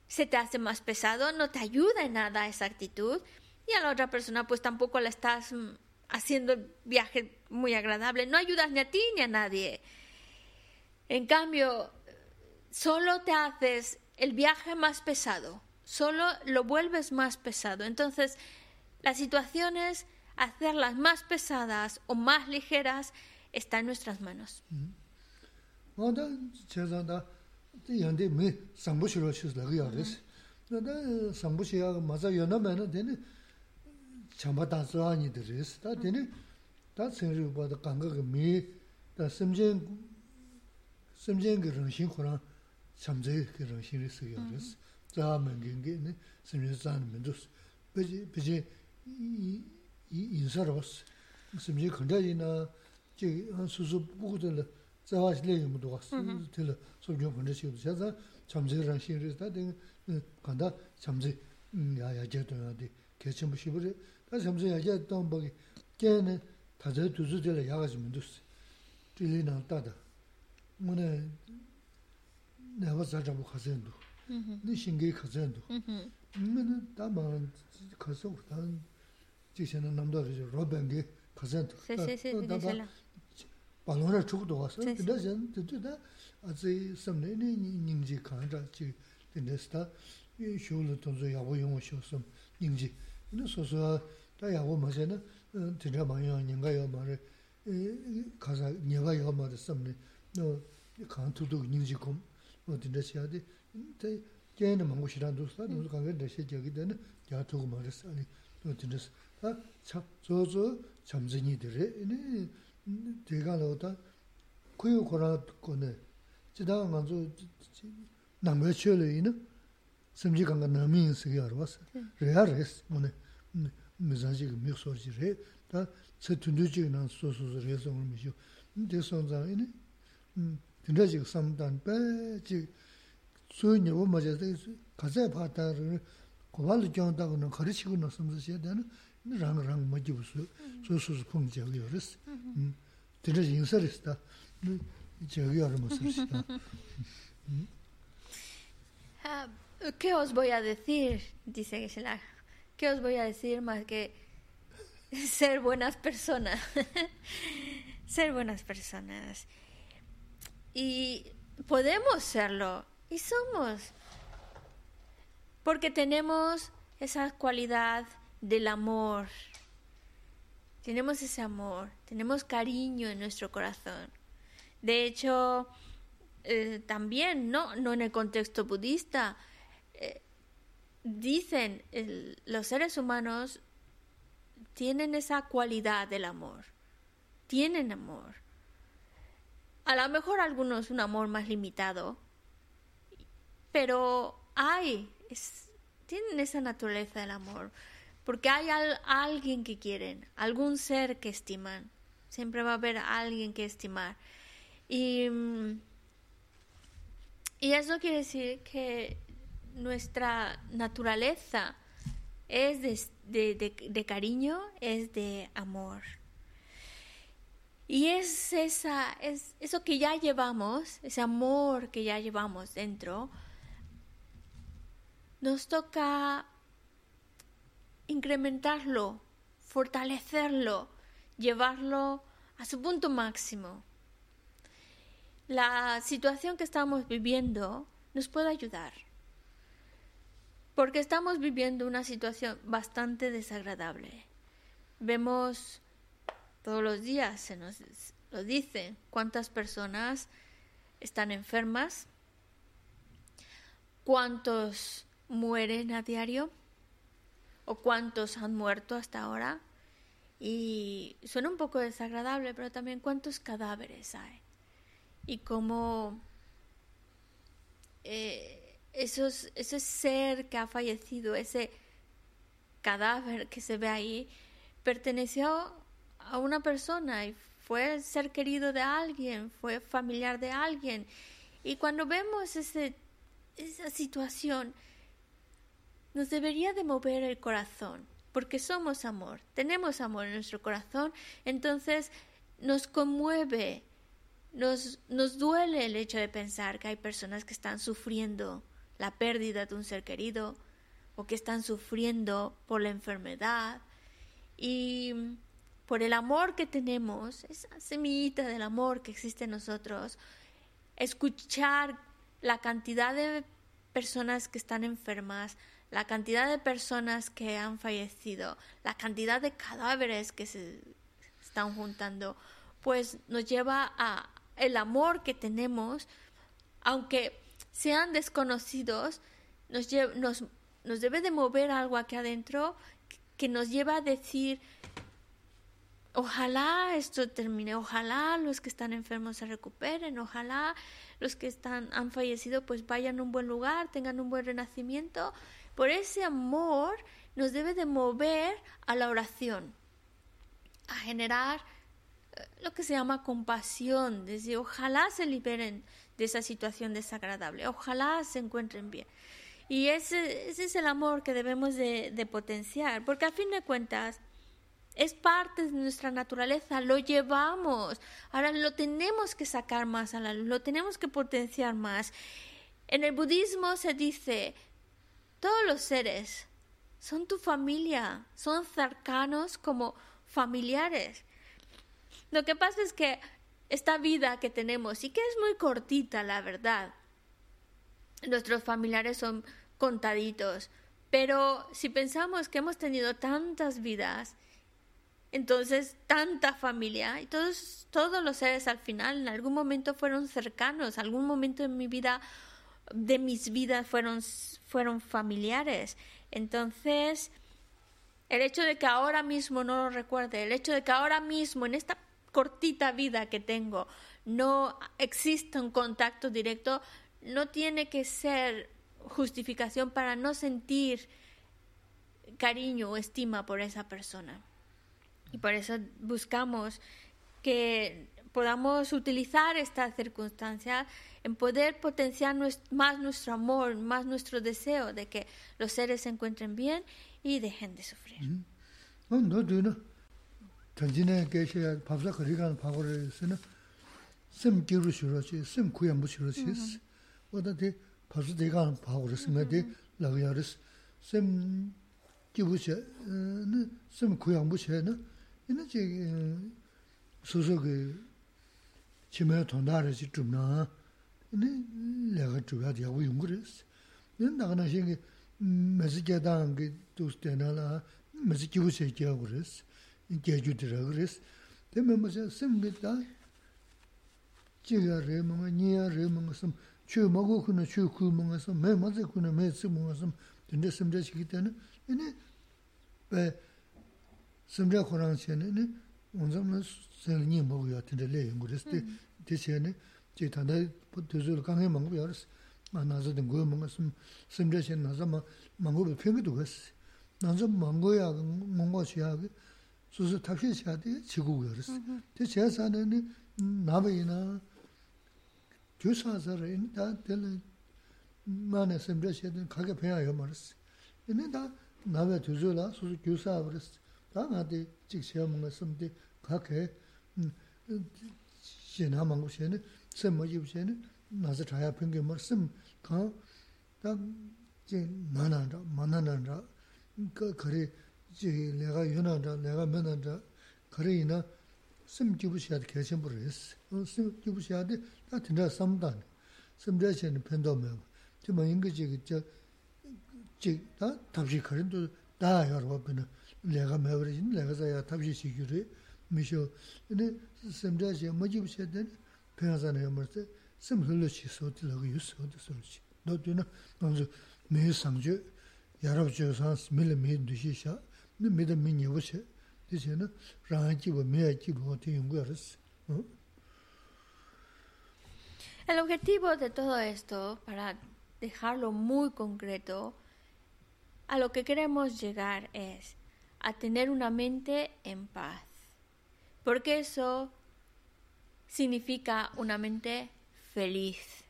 se te hace más pesado, no te ayuda en nada esa actitud y a la otra persona pues tampoco la estás mm, haciendo el viaje muy agradable, no ayudas ni a ti ni a nadie. En cambio, solo te haces el viaje más pesado, solo lo vuelves más pesado. Entonces, las situaciones, hacerlas más pesadas o más ligeras, está en nuestras manos. 잠제 그런 신이 쓰여 그래서 자면 경계는 심리산 민족 비지 비지 이 인사로스 무슨 이제 건다지나 제 수수 부고들 자와실에 용도 왔어 들 소중 분들 시도 자자 잠제랑 신이 다 간다 잠제 야야 제도나디 개침 부시브리 다 잠제 야야 또 뭐게 걔는 다들 두수들 야가지 민족 들리나 따다 뭐네 내가 자자고 가서도 네 신경 가서도 음 다만 가서 단 지세는 남도를 로뱅게 가서도 세세세 발로라. 죽도 왔어 근데 전 뜻다 아지 섬네.니 닝지 간다 지 된데스타 이 쇼를 돈저 야고 용어 쇼섬 닝지. 근데 소소 다 야고 맞잖아 진짜 많이 닝가요 말에 가서 닝가요 말에 섬네. 너 간투도 닝지 곰. 어딘데 시야디 때 게는 망고 싫은 도스다 너도 가게 다시 저기 되는 야 두고 말았어. 아니 어딘데 아 저저 잠진이들이. 네 제가 나오다. 고요 고라 거네. 지다 먼저 남의 처리는 심지 간가 남이 인식이 알아서 레아레스 뭐네. 미자지 미소지 레다 세 튼두지 난 소소서 레서 오늘 미죠 근데 선자 이네. 음 진짜 지금 삼단 배지 수인이 뭐 맞아서 가세 바다를 고발로 정다고는 거르시고 넣으면서 해야 되는 랑랑 뭐지 무슨 소소스 풍지하고요. 음. 진짜 인설이다. 저기 여러 무슨이다. Ah, ¿qué os voy a decir? Dice Geshe-la. ¿Qué os voy a decir más que ser buenas personas? ser buenas personas. Y podemos serlo. Y somos. Porque tenemos esa cualidad del amor. Tenemos ese amor. Tenemos cariño en nuestro corazón. De hecho, eh, también, ¿no? no en el contexto budista, eh, dicen los seres humanos tienen esa cualidad del amor. Tienen amor. A lo mejor algunos un amor más limitado, pero hay, tienen esa naturaleza del amor, porque hay alguien que quieren, algún ser que estiman. Siempre va a haber alguien que estimar. Y, y eso quiere decir que nuestra naturaleza es de cariño, es de amor. Y es, esa, es eso que ya llevamos, ese amor que ya llevamos dentro, nos toca incrementarlo, fortalecerlo llevarlo a su punto máximo. La situación que estamos viviendo nos puede ayudar, porque estamos viviendo una situación bastante desagradable. Vemos todos los días, se nos lo dice, cuántas personas están enfermas, cuántos mueren a diario o cuántos han muerto hasta ahora. Y suena un poco desagradable, pero también cuántos cadáveres hay. Y cómo eh, esos, ese ser que ha fallecido, ese cadáver que se ve ahí, perteneció a una persona y fue ser querido de alguien, fue familiar de alguien. Y cuando vemos ese, esa situación, nos debería de mover el corazón, porque somos amor, tenemos amor en nuestro corazón, entonces nos conmueve, nos, nos duele el hecho de pensar que hay personas que están sufriendo la pérdida de un ser querido o que están sufriendo por la enfermedad y por el amor que tenemos, esa semillita del amor que existe en nosotros, escuchar la cantidad de personas que están enfermas, la cantidad de personas que han fallecido, la cantidad de cadáveres que se están juntando, pues nos lleva a el amor que tenemos, aunque sean desconocidos, nos, nos, nos debe de mover algo aquí adentro que nos lleva a decir, ojalá esto termine, ojalá los que están enfermos se recuperen, ojalá los que están, han fallecido pues vayan a un buen lugar, tengan un buen renacimiento por ese amor nos debe de mover a la oración, a generar eh, lo que se llama compasión, desde ojalá se liberen de esa situación desagradable, ojalá se encuentren bien. Y ese, ese es el amor que debemos de, de, potenciar, porque a fin de cuentas es parte de nuestra naturaleza, lo llevamos, ahora lo tenemos que sacar más a la luz, lo tenemos que potenciar más. En el budismo se dice, todos los seres son tu familia, son cercanos como familiares. Lo que pasa es que esta vida que tenemos y que es muy cortita, la verdad, nuestros familiares son contaditos, pero si pensamos que hemos tenido tantas vidas, entonces tanta familia y todos, todos los seres al final en algún momento fueron cercanos, algún momento en mi vida de mis vidas fueron, fueron familiares. Entonces, el hecho de que ahora mismo no lo recuerde, el hecho de que ahora mismo, en esta cortita vida que tengo, no exista un contacto directo, no tiene que ser justificación para no sentir cariño o estima por esa persona. Y por eso buscamos que podamos utilizar esta circunstancia en poder potenciar más nuestro amor, más nuestro deseo de que los seres se encuentren bien y dejen de sufrir. 네 내가 주가 되고 용그랬어. 는 나가나 신게 메시게당 그 도스테나라 메시기 우세 되고 그랬어. 이게 주더라 그랬어. 되면 뭐서 심겠다. 제가 레몽아 니야 레몽아 좀 추먹고 그는 추고 먹어서 매 맞아 그는 매 쓰먹어서 근데 심자시기 때는 이네 왜 심자 코랑시에는 온점은 selni mogu ya tinte le yungu res, 다 나데 직세야 뭔가 섬데 각해 제나 망고 제네 섬머지 제네 나서 자야 평게 머슴 가다제 나나라 만나나라 그 거리 제 내가 유나라 내가 만나라 거리나 섬 주부셔야 계신 버렸어. 섬 주부셔야 다 된다 섬단 섬대신 편도면 좀 인거지 그저 다 답시 거린도 다 여러 번 El objetivo de todo esto, para dejarlo muy concreto, a lo que queremos llegar es a tener una mente en paz. Porque eso significa una mente feliz.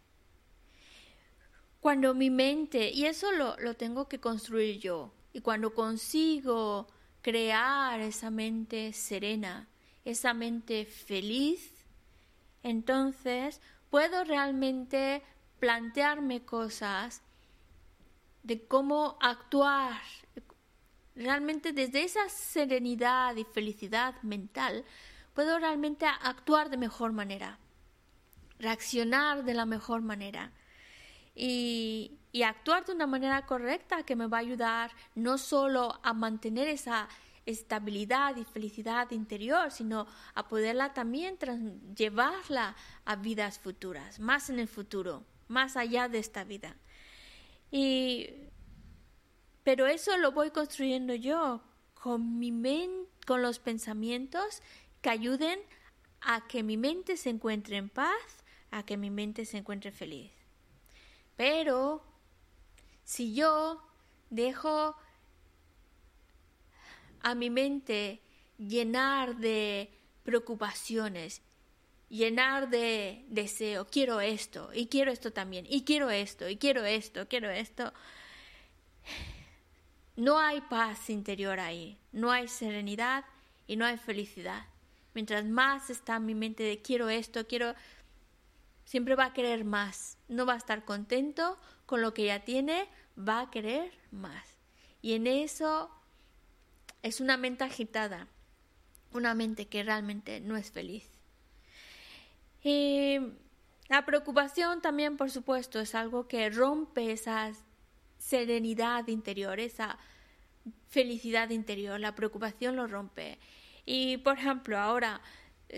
Cuando mi mente, y eso lo, lo tengo que construir yo, y cuando consigo crear esa mente serena, esa mente feliz, entonces puedo realmente plantearme cosas de cómo actuar realmente desde esa serenidad y felicidad mental, puedo realmente actuar de mejor manera, reaccionar de la mejor manera y, actuar de una manera correcta que me va a ayudar no solo a mantener esa estabilidad y felicidad interior, sino a poderla también llevarla a vidas futuras, más en el futuro, más allá de esta vida. Y, pero eso lo voy construyendo yo con mi mente, con los pensamientos que ayuden a que mi mente se encuentre en paz, a que mi mente se encuentre feliz. Pero si yo dejo a mi mente llenar de preocupaciones, llenar de deseo, quiero esto, y quiero esto también, y quiero esto, y quiero esto, quiero esto, no hay paz interior ahí, no hay serenidad y no hay felicidad. Mientras más está mi mente de quiero esto, quiero Siempre va a querer más. No va a estar contento con lo que ya tiene, va a querer más. Y en eso es una mente agitada, una mente que realmente no es feliz. Y la preocupación también, por supuesto, es algo que rompe esa serenidad interior, esa felicidad interior. La preocupación lo rompe. Y, por ejemplo, ahora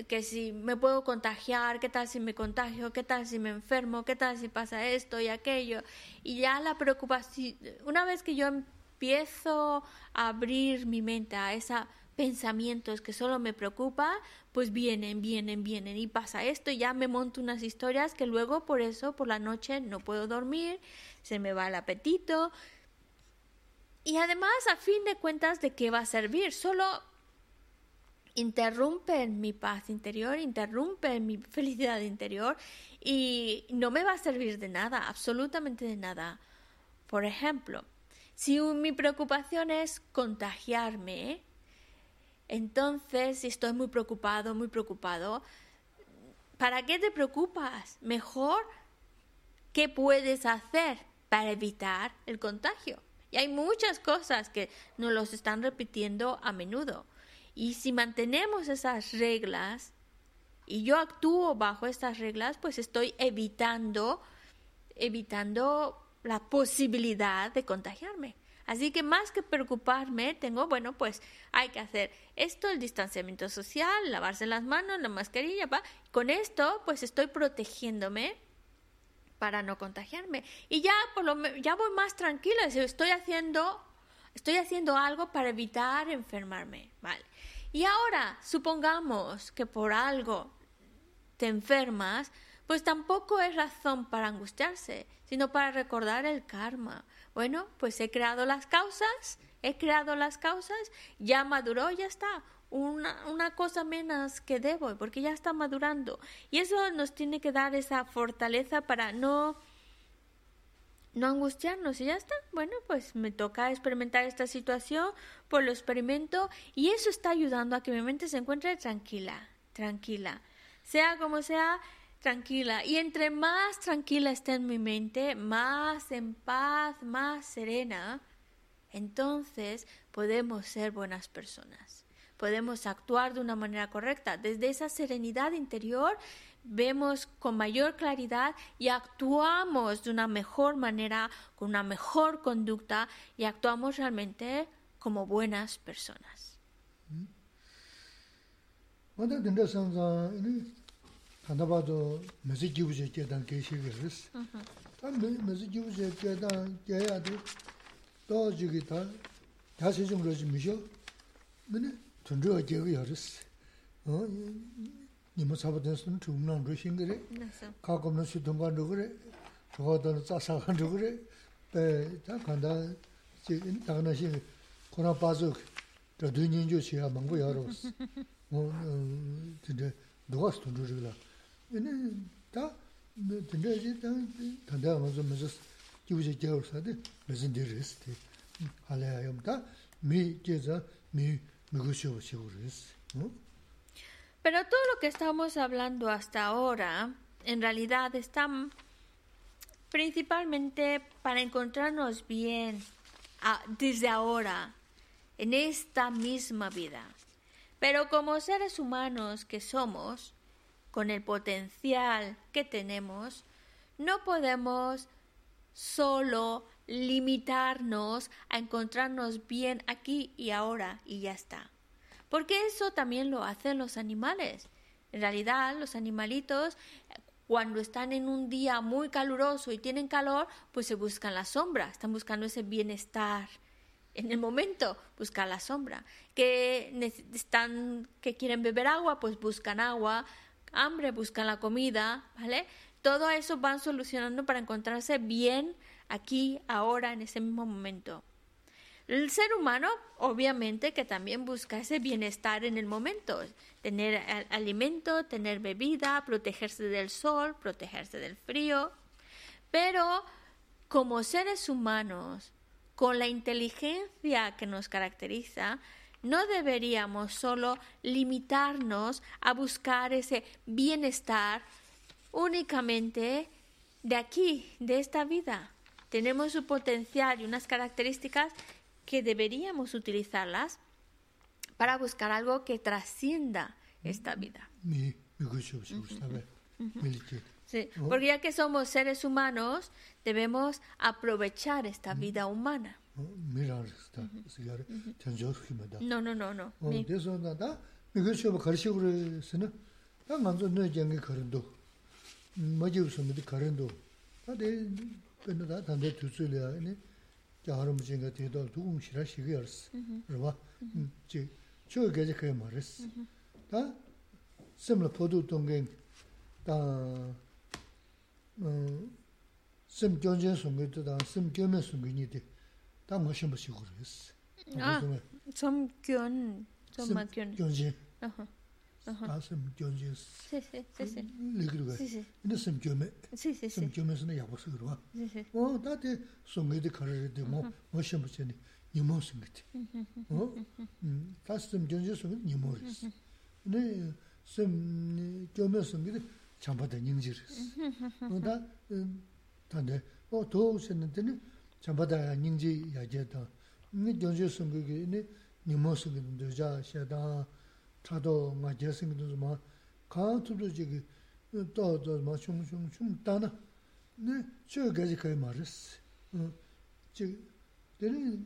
que si me puedo contagiar, qué tal si me contagio, qué tal si me enfermo, qué tal si pasa esto y aquello. Y ya la preocupación, una vez que yo empiezo a abrir mi mente a esos pensamientos que solo me preocupa, pues vienen, vienen, vienen y pasa esto y ya me monto unas historias que luego por eso por la noche no puedo dormir, se me va el apetito. Y además, a fin de cuentas, ¿de qué va a servir? Solo interrumpen mi paz interior, interrumpen mi felicidad interior y no me va a servir de nada, absolutamente de nada. Por ejemplo, si mi preocupación es contagiarme, entonces si estoy muy preocupado, muy preocupado, ¿para qué te preocupas? Mejor, ¿qué puedes hacer para evitar el contagio? Y hay muchas cosas que nos los están repitiendo a menudo. Y si mantenemos esas reglas y yo actúo bajo estas reglas, pues estoy evitando, evitando la posibilidad de contagiarme. Así que más que preocuparme, tengo, bueno, pues hay que hacer esto, el distanciamiento social, lavarse las manos, la mascarilla, ¿va? Con esto, pues estoy protegiéndome para no contagiarme. Y ya por lo ya voy más tranquila, estoy haciendo estoy haciendo algo para evitar enfermarme, ¿vale? Y ahora, supongamos que por algo te enfermas, pues tampoco es razón para angustiarse, sino para recordar el karma. Bueno, pues he creado las causas, he creado las causas, ya maduró, ya está. Una, una cosa menos que debo, porque ya está madurando. Y eso nos tiene que dar esa fortaleza para no no angustiarnos y ya está. Bueno, pues me toca experimentar esta situación, pues lo experimento y eso está ayudando a que mi mente se encuentre tranquila, tranquila. Sea como sea, tranquila. Y entre más tranquila esté en mi mente, más en paz, más serena, entonces podemos ser buenas personas. Podemos actuar de una manera correcta. Desde esa serenidad interior vemos con mayor claridad y actuamos de una mejor manera, con una mejor conducta y actuamos realmente como buenas personas. nima sabu tundruwa jegu yaris. Hm, nima sabadansan chungnan rushin gari, kakamna sudungan rugari, chukadana tsasagan rugari, ta kanda dagna shi kuna pazuk dhadu nyingyo shiya mangbu yaros. Hm, tundruwa duwas tundru rugla. Ta tundruwa ji tanda mazu mazas jibuja jegu sadi bezin diris. Halaya yom ta mi jeza mi Pero todo lo que estamos hablando hasta ahora, en realidad está principalmente para encontrarnos bien desde ahora, en esta misma vida. Pero como seres humanos que somos, con el potencial que tenemos, no podemos solo limitarnos a encontrarnos bien aquí y ahora y ya está. Porque eso también lo hacen los animales. En realidad, los animalitos, cuando están en un día muy caluroso y tienen calor, pues se buscan la sombra, están buscando ese bienestar. En el momento buscan la sombra. Que están, que quieren beber agua, pues buscan agua. Hambre, buscan la comida, ¿vale? Todo eso van solucionando para encontrarse bien aquí, ahora, en ese mismo momento. El ser humano, obviamente, que también busca ese bienestar en el momento, tener alimento, tener bebida, protegerse del sol, protegerse del frío, pero como seres humanos, con la inteligencia que nos caracteriza, no deberíamos solo limitarnos a buscar ese bienestar únicamente de aquí, de esta vida. Tenemos su potencial y unas características que deberíamos utilizarlas para buscar algo que trascienda esta vida. Sí, porque ya que somos seres humanos, debemos aprovechar esta vida humana. No, no, no, no. 야하름 진가 되도 두금 싫어 시기였어. 그러봐. 지 저게 그 말했어. 다 심을 포도 동행 다 어, 심 견제 송게도 다 심견에 송게니데 다 무슨 무슨 그 랬어. 아, 좀 견, 좀 막견. 견제. 아하. 다 심견제. 네, 네, 네. 리그르가. 근데 심견에. 네, 네. 심견에서는 야고서 그러와. 네, 네. 어, 다들 송게도 가르데 뭐 무슨 무슨 니모 송게티. 어? 음, 다 심견제 송게 니모스. 네, 심견에 송게 참바다 닝지르스. 어다 단데 어 도우셨는데는 참바다 닝지 야제다. 네 견제 송게 네 니모 송게 되자 샤다. 차도 마 제생도 마 카운트도 지기 또도 마 슝슝슝 따나 네 저게지 그 말스 어지 되는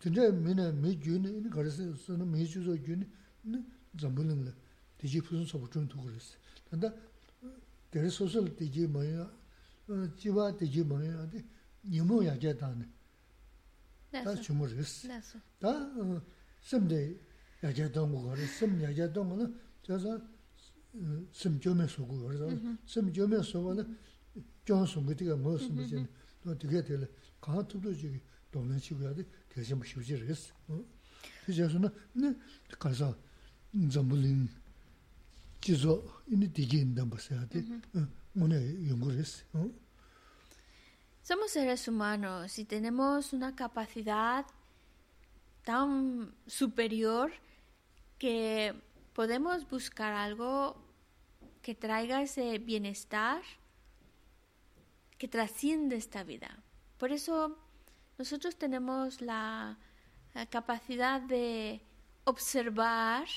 진짜 미네 미주네 이 거기서 쓰는 미주도 주네 네 잠불는 되지 무슨 소부 좀 두고 그랬어 근데 대리 소설 되지 뭐야 어 지와 되지 뭐야 돼 니모 야제다네 다 주무르스 다 심대 야제 동고 거를 심 야제 동고는 저서 심 좀에 소고 그래서 심 좀에 소고는 좀 소고디가 무슨 무슨 또 되게 될 가투도 지기 돈을 치고야 돼 대신 쉬지를 했어 어 그래서는 네 가서 좀불린 지소 이니 디긴다 보세요 돼 오늘 연구를 했어 어 Somos seres humanos y tenemos una capacidad tan superior que podemos buscar algo que traiga ese bienestar que trasciende esta vida. Por eso nosotros tenemos la, capacidad de observar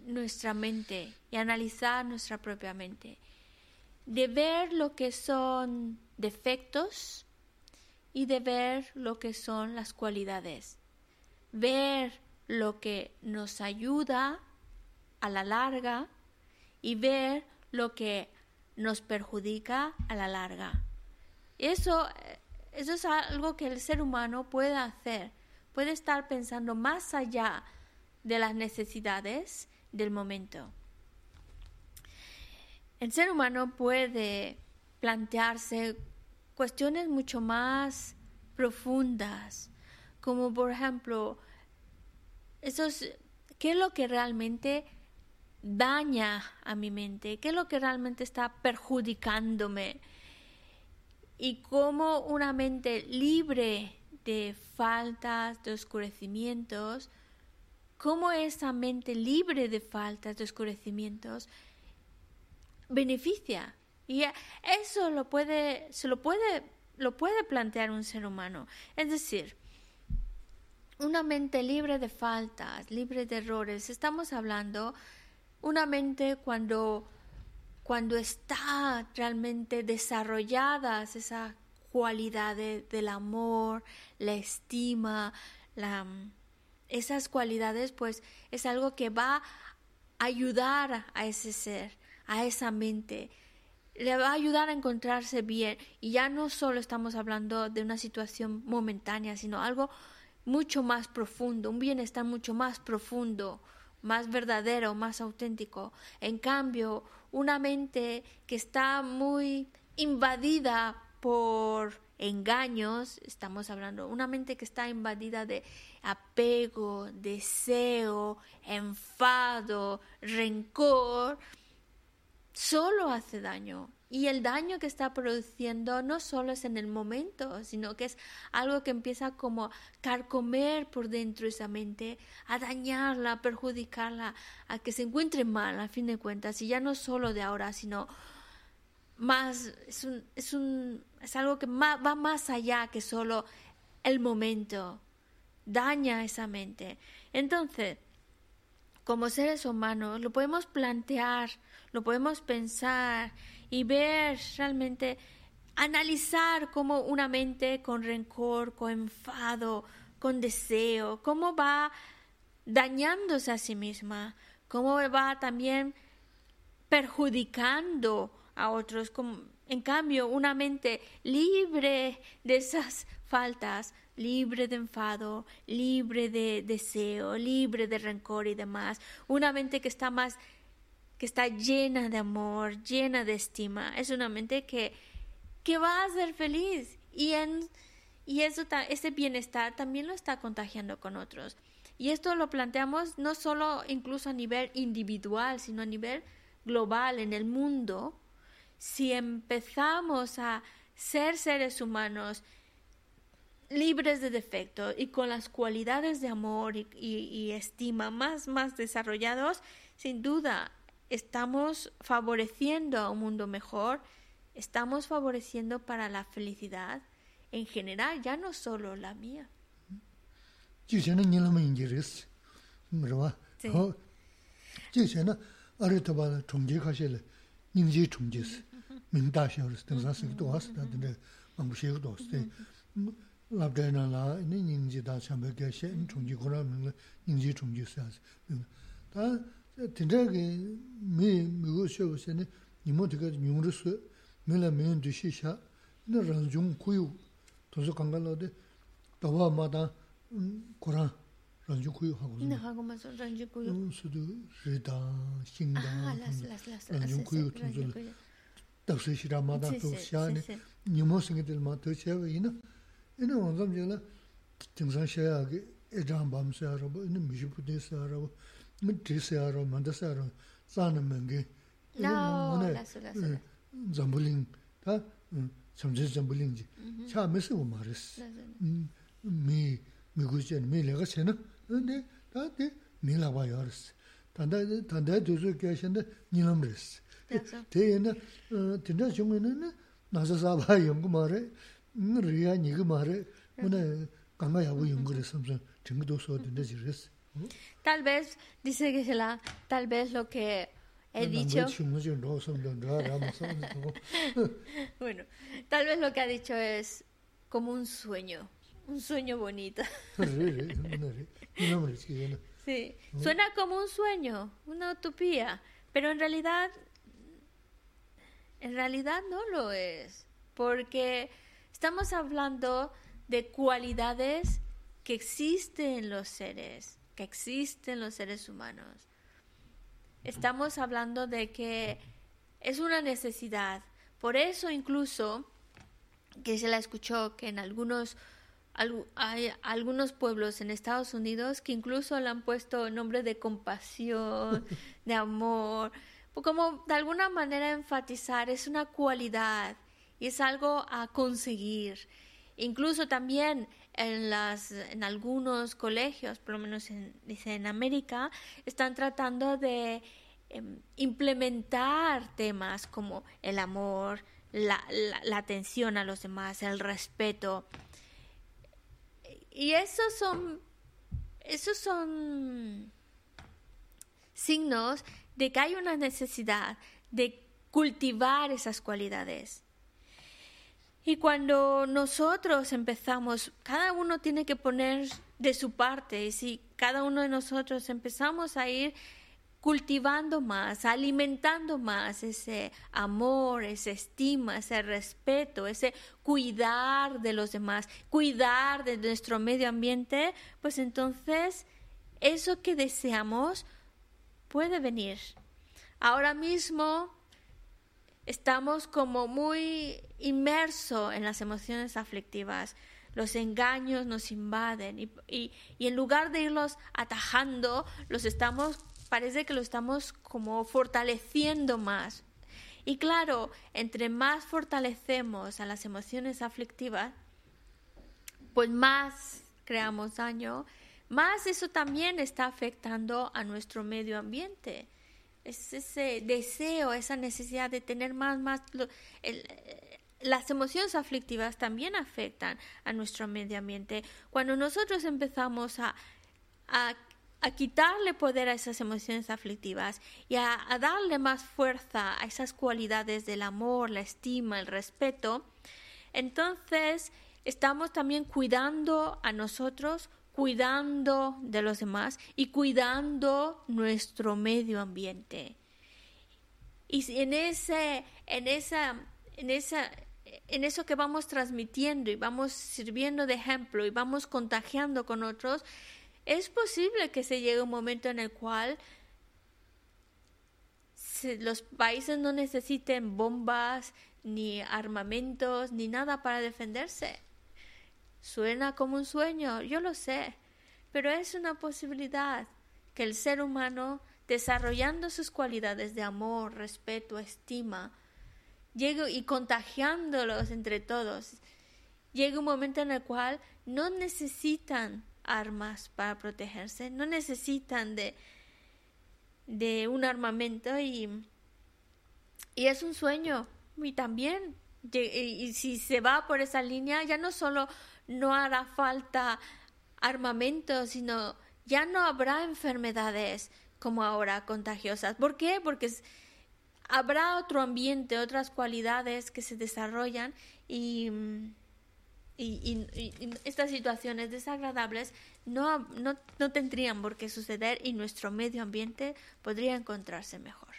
nuestra mente y analizar nuestra propia mente, de ver lo que son defectos y de ver lo que son las cualidades, ver lo que nos ayuda a la larga y ver lo que nos perjudica a la larga. Eso, eso es algo que el ser humano puede hacer, puede estar pensando más allá de las necesidades del momento. El ser humano puede plantearse cuestiones mucho más profundas, como por ejemplo, esos, ¿qué es lo que realmente daña a mi mente? ¿Qué es lo que realmente está perjudicándome? Y cómo una mente libre de faltas, de oscurecimientos, cómo esa mente libre de faltas, de oscurecimientos, beneficia. Y eso lo puede, se lo puede, lo puede plantear un ser humano. Es decir, una mente libre de faltas, libre de errores. Estamos hablando una mente cuando, cuando está realmente desarrolladas esas cualidades del amor, la estima, esas cualidades, pues es algo que va a ayudar a ese ser, a esa mente. Le va a ayudar a encontrarse bien. Y ya no solo estamos hablando de una situación momentánea, sino algo mucho más profundo, un bienestar mucho más profundo, más verdadero, más auténtico. En cambio, una mente que está muy invadida por engaños, estamos hablando, una mente que está invadida de apego, deseo, enfado, rencor, solo hace daño. Y el daño que está produciendo no solo es en el momento, sino que es algo que empieza como a carcomer por dentro esa mente, a dañarla, a perjudicarla, a que se encuentre mal, a fin de cuentas, y ya no solo de ahora, sino más, es, un, es, un, es algo que va más allá que solo el momento, daña esa mente. Entonces, como seres humanos, lo podemos plantear, lo podemos pensar y ver realmente, analizar cómo una mente con rencor, con enfado, con deseo, cómo va dañándose a sí misma, cómo va también perjudicando a otros. En cambio, una mente libre de esas faltas, libre de enfado, libre de deseo, libre de rencor y demás, una mente que está más que está llena de amor, llena de estima, es una mente que, que va a ser feliz. Y, en, y eso, ese bienestar también lo está contagiando con otros. Y esto lo planteamos no solo incluso a nivel individual, sino a nivel global en el mundo. Si empezamos a ser seres humanos libres de defectos y con las cualidades de amor y, estima más, más desarrollados, sin duda estamos favoreciendo a un mundo mejor, estamos favoreciendo para la felicidad en general, ya no solo la mía. da, na la, 딘데기 미 미고 쇼고세네 니모티가 뉴르스 밀라 메인 디시샤 나 란중 쿠유 도서 강간로데 다와 마다 고라 란중 쿠유 하고 네 하고 마서 란중 쿠유 수도 리다 신다 란중 쿠유 도서 다스 시라마다 또 샤네 니모스게들 마토 쳬와 이나 이나 원점 제라 등산 샤야게 에잠 밤세 하라고 이나 미지부데스 하라고 mi dhisi aro, mandasi aro, zana mangi. Nao, lasu, lasu. Zambuling, ta eh, chamchay zambuling ji, cha misi u maris. Mm, mi, mi gujan, mi lega chena, ndi, ta di, mi laba yaris. Tanda, tanda dhuzu kya shenda, nilam res. Te yena, eh, tinda chunga yena, nasa sabha yungu mare, mm, riya nigu mare, muna ganga yabu yungu res, samsa, tingi doso tinda ji res. Tal vez, dice que la, tal vez lo que he dicho. bueno, tal vez lo que ha dicho es como un sueño, un sueño bonito. sí, suena como un sueño, una utopía, pero en realidad, en realidad no lo es, porque estamos hablando de cualidades que existen en los seres, que existen en los seres humanos. Estamos hablando de que es una necesidad. Por eso incluso que se la escuchó que en algunos hay algunos pueblos en Estados Unidos que incluso le han puesto nombre de compasión, de amor, como de alguna manera enfatizar, es una cualidad y es algo a conseguir. Incluso también en, las, en algunos colegios, por lo menos en, dice en América, están tratando de em, implementar temas como el amor, la, la, atención a los demás, el respeto. Y esos son, esos son signos de que hay una necesidad de cultivar esas cualidades. Y cuando nosotros empezamos, cada uno tiene que poner de su parte, y si cada uno de nosotros empezamos a ir cultivando más, alimentando más ese amor, esa estima, ese respeto, ese cuidar de los demás, cuidar de nuestro medio ambiente, pues entonces eso que deseamos puede venir. Ahora mismo estamos como muy inmersos en las emociones aflictivas. Los engaños nos invaden y, y, en lugar de irlos atajando, los estamos parece que lo estamos como fortaleciendo más. Y claro, entre más fortalecemos a las emociones aflictivas, pues más creamos daño, más eso también está afectando a nuestro medio ambiente. Es ese deseo, esa necesidad de tener más, más... las emociones aflictivas también afectan a nuestro medio ambiente. Cuando nosotros empezamos a, a a quitarle poder a esas emociones aflictivas y a, darle más fuerza a esas cualidades del amor, la estima, el respeto, entonces estamos también cuidando a nosotros, cuidando de los demás y cuidando nuestro medio ambiente. Y en ese, en esa, en esa, en eso que vamos transmitiendo y vamos sirviendo de ejemplo y vamos contagiando con otros, es posible que se llegue un momento en el cual los países no necesiten bombas, ni armamentos, ni nada para defenderse. Suena como un sueño, yo lo sé, pero es una posibilidad que el ser humano, desarrollando sus cualidades de amor, respeto, estima, llegue y contagiándolos entre todos, llegue un momento en el cual no necesitan armas para protegerse, no necesitan de, de un armamento y, y es un sueño. Y también y, si se va por esa línea ya no solo no hará falta armamento sino ya no habrá enfermedades como ahora contagiosas ¿por qué? porque habrá otro ambiente otras cualidades que se desarrollan y y, estas situaciones desagradables no, no, no, tendrían por qué suceder y nuestro medio ambiente podría encontrarse mejor.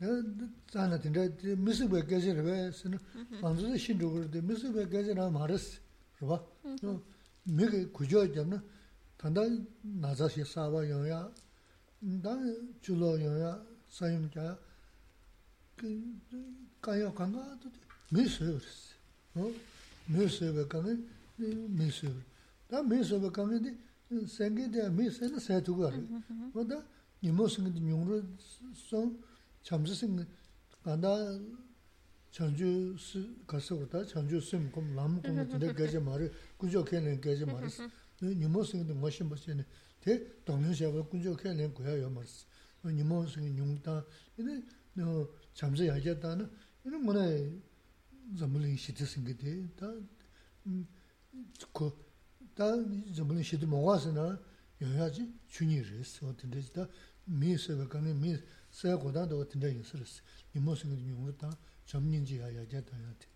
zāna tīndā mīsīkbē gāzhī rābē sīnā māngzū dā shīn rūgu rā, mīsīkbē gāzhī rā mā rā sī rābā mī kī kujō yab nā tāndā nāzā shī sāvā yōng yā dā chūlō yōng yā sāyum yā kāyā kāngā mī sūyō rā sī mī sūyō kāngā mī sūyō rā dā mī sūyō kāngā dī sēngi dā mī sēnā sē tūgā rā dā nīmō sēngi dā nyōng rā sōng dī ngā shīmbā sēngi tē tōngyō shēbā kūchō kēngi kuyā yō mārī sī. Nīmō sēngi nyōng tā, chāmsī yācā tā na, zambulingi shiti singi de, da ko 다 저번에 시도 먹었으나 여야지 준이 그랬어. 근데 다 미세가 가네 미 세고다도 어떤데 있었어. 이 모습이 용었다. 점nin지 해야지 다야지.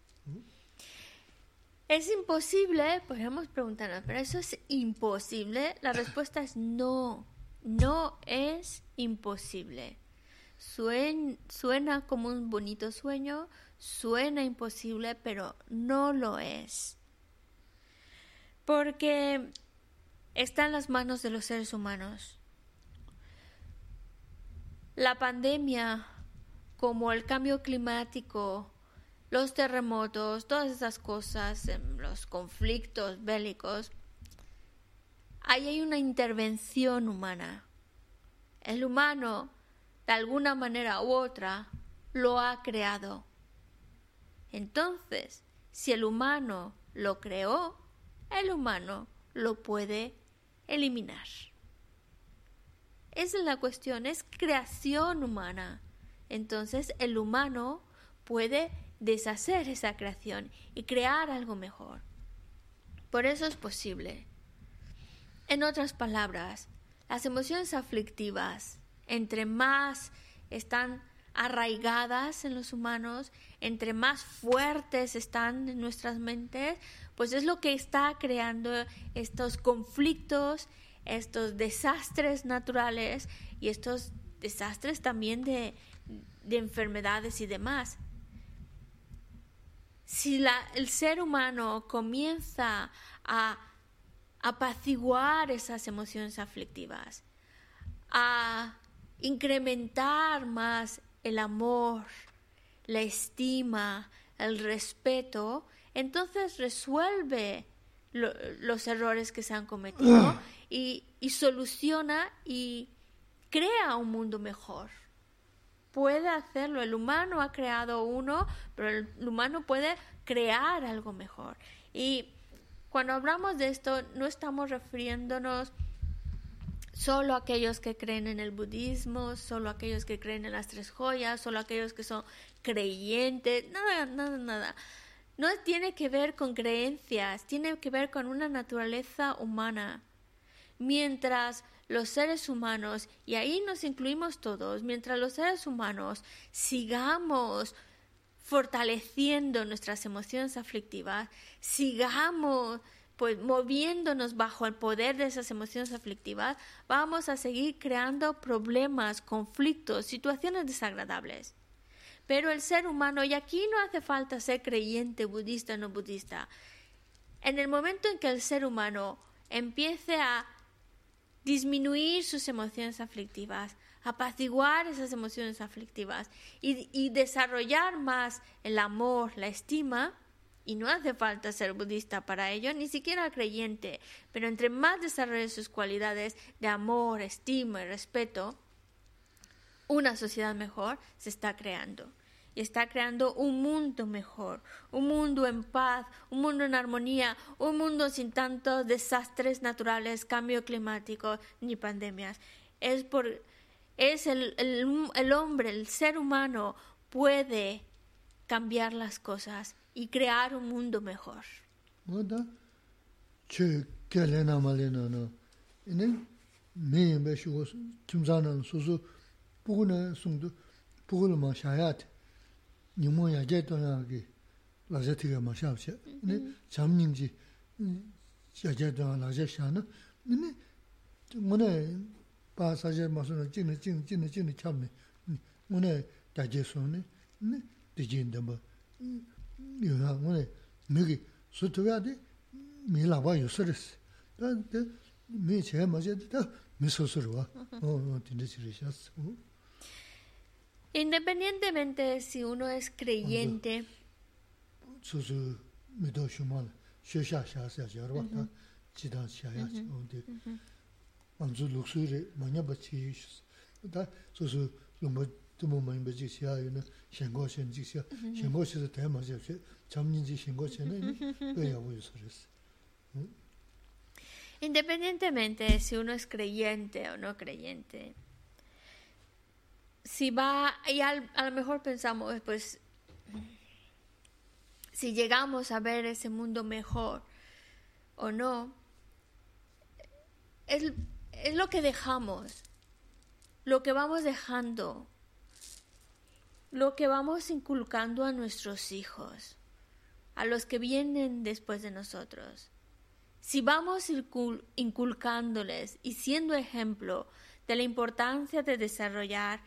¿Es imposible? Podríamos preguntarnos, ¿pero eso es imposible? La respuesta es no, no es imposible. suena como un bonito sueño, suena imposible, pero no lo es. Porque está en las manos de los seres humanos. La pandemia, como el cambio climático, los terremotos, todas esas cosas, em, los conflictos bélicos, ahí hay una intervención humana. El humano, de alguna manera u otra, lo ha creado. Entonces, si el humano lo creó, el humano lo puede eliminar. Esa es la cuestión, es creación humana. Entonces el humano puede deshacer esa creación y crear algo mejor. Por eso es posible. En otras palabras, las emociones aflictivas, entre más están arraigadas en los humanos, entre más fuertes están en nuestras mentes, pues es lo que está creando estos conflictos, estos desastres naturales y estos desastres también de, enfermedades y demás. Si el ser humano comienza a apaciguar esas emociones aflictivas, a incrementar más el amor, la estima, el respeto, entonces resuelve los errores que se han cometido y, y, soluciona y crea un mundo mejor. Puede hacerlo. El humano ha creado uno, pero el humano puede crear algo mejor. Y cuando hablamos de esto, no estamos refiriéndonos solo aquellos que creen en el budismo, solo aquellos que creen en las tres joyas, solo aquellos que son creyentes, nada, nada, nada. No tiene que ver con creencias, tiene que ver con una naturaleza humana. Mientras los seres humanos, y ahí nos incluimos todos, mientras los seres humanos sigamos fortaleciendo nuestras emociones aflictivas, sigamos pues moviéndonos bajo el poder de esas emociones aflictivas, vamos a seguir creando problemas, conflictos, situaciones desagradables. Pero el ser humano, y aquí no hace falta ser creyente, budista o no budista, en el momento en que el ser humano empiece a disminuir sus emociones aflictivas, apaciguar esas emociones aflictivas y, desarrollar más el amor, la estima, y no hace falta ser budista para ello, ni siquiera creyente, pero entre más desarrolle sus cualidades de amor, estima y respeto, una sociedad mejor se está creando. Está creando un mundo mejor, un mundo en paz, un mundo en armonía, un mundo sin tantos desastres naturales, cambio climático ni pandemias. Es por es el, el, el hombre, el ser humano puede cambiar las cosas y crear un mundo mejor. nyumo ya jay tuwa ki laksa tiga ma shaab shaa. Mm-hmm. Cham nyingji ya jay tuwa laksa shaa na, nini mune paa sajay ma suna jina jina jina jina cham ni, mune dajay suni, nini dijin damba. Yuha mune miki sutuwa di mi lakwa yusuris. Mi chaya ma jay di ta mi susurwa, mm-hmm. o oh, oh, dinda chiri shaas. Ine de. Independientemente si uno es creyente, Independientemente si uno es creyente o no creyente, si va, y a lo mejor pensamos, pues, si llegamos a ver ese mundo mejor o no, es, es lo que dejamos, lo que vamos dejando, lo que vamos inculcando a nuestros hijos, a los que vienen después de nosotros. Si vamos incul- inculcándoles y siendo ejemplo de la importancia de desarrollar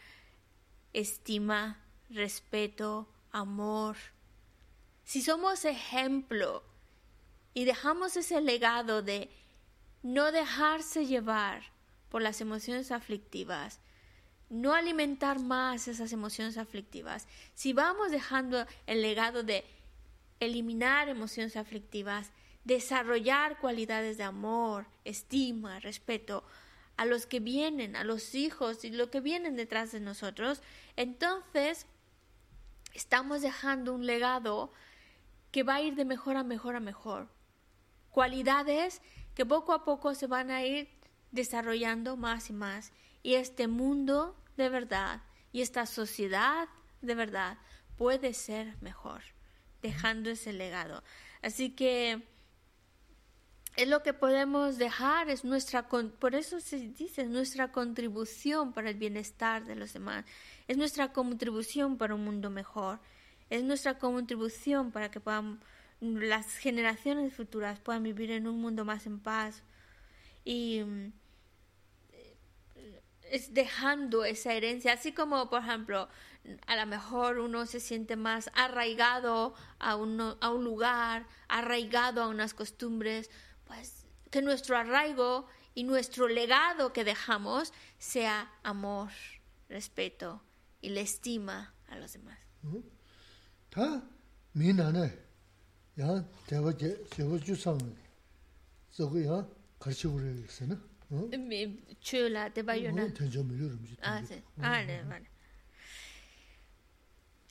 estima, respeto, amor, si somos ejemplo y dejamos ese legado de no dejarse llevar por las emociones aflictivas, no alimentar más esas emociones aflictivas, si vamos dejando el legado de eliminar emociones aflictivas, desarrollar cualidades de amor, estima, respeto a los que vienen, a los hijos y los que vienen detrás de nosotros, entonces estamos dejando un legado que va a ir de mejor a mejor a mejor. Cualidades que poco a poco se van a ir desarrollando más y más. Y este mundo de verdad y esta sociedad de verdad puede ser mejor, dejando ese legado. Así que es lo que podemos dejar, es nuestra, por eso se dice, es nuestra contribución para el bienestar de los demás, es nuestra contribución para un mundo mejor, es nuestra contribución para que las generaciones futuras puedan vivir en un mundo más en paz. Y mm, es dejando esa herencia, así como por ejemplo, a lo mejor uno se siente más arraigado a, a un lugar, arraigado a unas costumbres, pues que nuestro arraigo y nuestro legado que dejamos sea amor, respeto y le estima a los demás. Ta mi nane ya dewa je sewo ju sang so go ya karchi gure gese na. Mi chula. Ah, sí. Ah.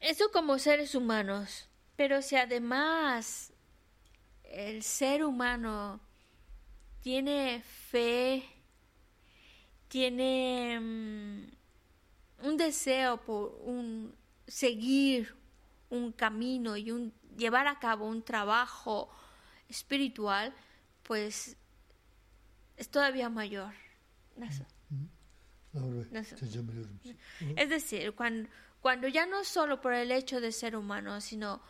Eso como seres humanos, pero si además el ser humano tiene fe, tiene mm, un deseo por un seguir un camino y un llevar a cabo un trabajo espiritual, pues es todavía mayor. Es decir, cuando, cuando ya no solo por el hecho de ser humano, sino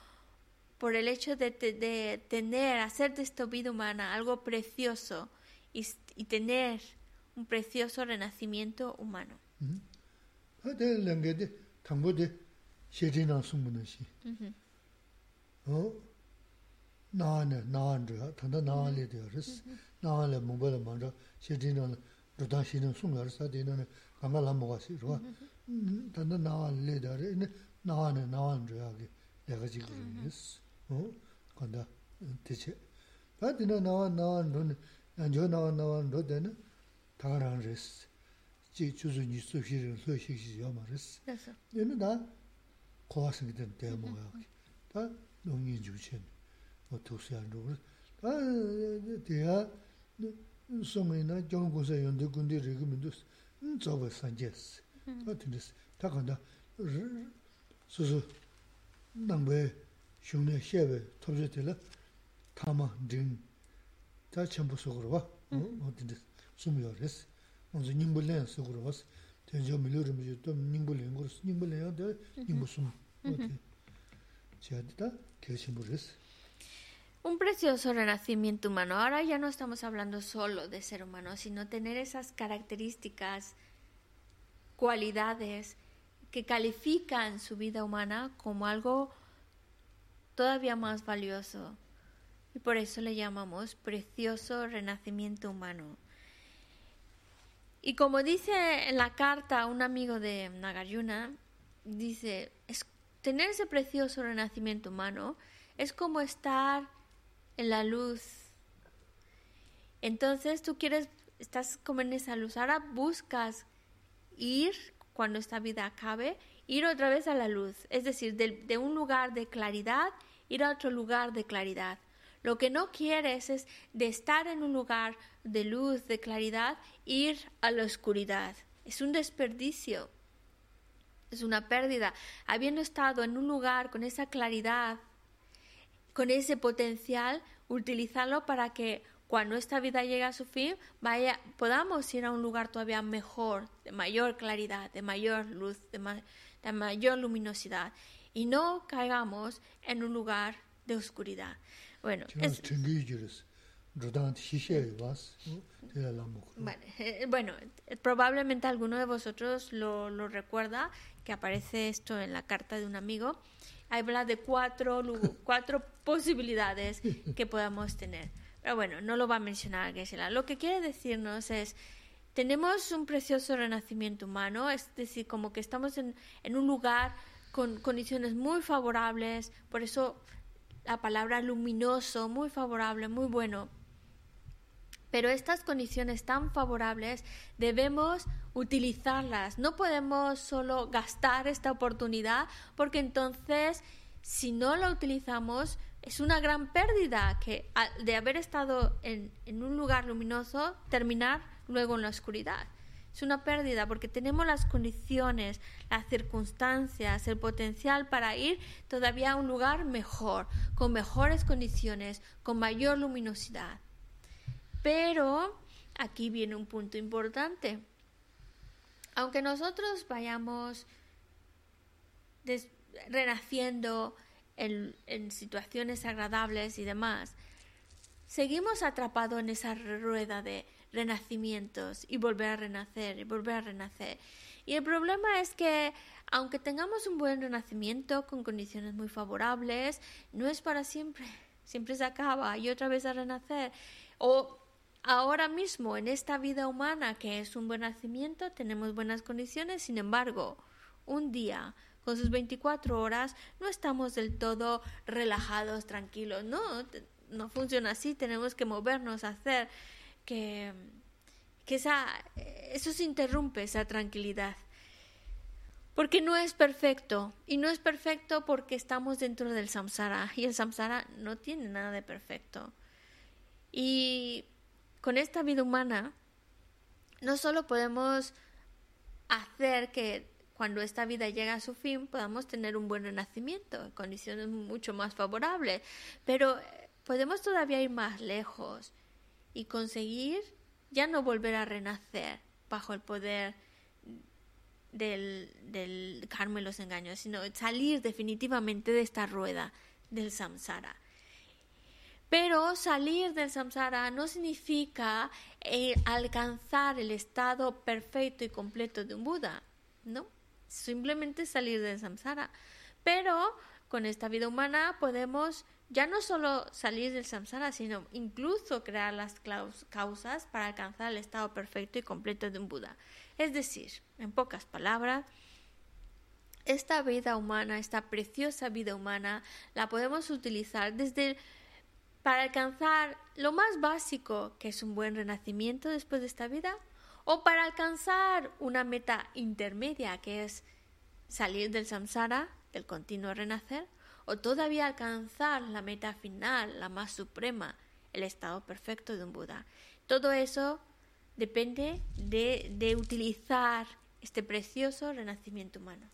por el hecho de, te- de tener, hacer de esta vida humana algo precioso y, y tener un precioso renacimiento humano. 하데 랭게데 당고데 셰지나 숨문시 어 나네 나안드야 단다 나알레 되어스 나알레 몽벌 먼저 셰지나 로다시는 숨여서 되는 강가라 먹었지 로 단다 나알레 되어네 나안에 나안드야게 내가 지금 그랬어 어 간다 대체 다디나 나와 나안도는 안저 나와 나안도 되는 다가랑 그랬어 지 주주니 수시를 수시시 요마르스 Eso. 얘는 다 고화성이 된 대모야. 다 농인 주체. 뭐 도시한 로. 다 대야 소매나 정고서 연대 군대 레그면도 음 저거 산제스. 같은데스. 다 간다. 소소 남배 흉내 셰베 톱제텔라 타마 딩. 다 전부 속으로 와. 어 어딘데 숨이어레스. 먼저 님불레 속으로 왔어. tenjo milure mi to ningbo le ngor ningbo le de ningbo sum ote chadita que simbures Un precioso renacimiento humano. Ahora ya no estamos hablando solo de ser humano, sino tener esas características, cualidades que califican su vida humana como algo todavía más valioso. Y por eso le llamamos precioso renacimiento humano. Y como dice en la carta un amigo de Nagarjuna, dice, tener ese precioso renacimiento humano es como estar en la luz. Entonces tú quieres, estás como en esa luz, ahora buscas ir, cuando esta vida acabe, ir otra vez a la luz. Es decir, de, de un lugar de claridad, ir a otro lugar de claridad. Lo que no quieres es de estar en un lugar de luz, de claridad, ir a la oscuridad. Es un desperdicio, es una pérdida. Habiendo estado en un lugar con esa claridad, con ese potencial, utilizarlo para que cuando esta vida llegue a su fin, vaya, podamos ir a un lugar todavía mejor, de mayor claridad, de mayor luz, de, de mayor luminosidad, y no caigamos en un lugar de oscuridad. Bueno, es, bueno, probablemente alguno de vosotros lo, lo recuerda, que aparece esto en la carta de un amigo. Habla de cuatro, cuatro posibilidades que podamos tener. Pero bueno, no lo va a mencionar Geshe-la. Lo que quiere decirnos es, tenemos un precioso renacimiento humano, es decir, como que estamos en, en un lugar con condiciones muy favorables, por eso la palabra luminoso, muy favorable, muy bueno. Pero estas condiciones tan favorables debemos utilizarlas. No podemos solo gastar esta oportunidad porque entonces si no la utilizamos es una gran pérdida que de haber estado en, en un lugar luminoso terminar luego en la oscuridad. Es una pérdida porque tenemos las condiciones, las circunstancias, el potencial para ir todavía a un lugar mejor, con mejores condiciones, con mayor luminosidad. Pero aquí viene un punto importante. Aunque nosotros vayamos renaciendo en, en, situaciones agradables y demás, seguimos atrapados en esa rueda de renacimientos y volver a renacer y volver a renacer. Y el problema es que aunque tengamos un buen renacimiento con condiciones muy favorables, no es para siempre. Siempre se acaba y otra vez a renacer. O ahora mismo en esta vida humana que es un buen nacimiento, tenemos buenas condiciones, sin embargo, un día con sus 24 horas no estamos del todo relajados, tranquilos, no, no funciona así, tenemos que movernos, hacer que, que esa, eso se interrumpe, esa tranquilidad. Porque no es perfecto. Y no es perfecto porque estamos dentro del samsara. Y el samsara no tiene nada de perfecto. Y con esta vida humana, no solo podemos hacer que cuando esta vida llegue a su fin podamos tener un buen renacimiento, condiciones mucho más favorables, pero podemos todavía ir más lejos y conseguir ya no volver a renacer bajo el poder del, del karma y los engaños, sino salir definitivamente de esta rueda del samsara. Pero salir del samsara no significa eh, alcanzar el estado perfecto y completo de un Buda, ¿no? Simplemente salir del samsara. Pero con esta vida humana podemos ya no solo salir del samsara, sino incluso crear las causas para alcanzar el estado perfecto y completo de un Buda. Es decir, en pocas palabras, esta vida humana, esta preciosa vida humana, la podemos utilizar desde para alcanzar lo más básico, que es un buen renacimiento después de esta vida, o para alcanzar una meta intermedia, que es salir del samsara, del continuo renacer, o todavía alcanzar la meta final, la más suprema, el estado perfecto de un Buda. Todo eso depende de, de utilizar este precioso renacimiento humano.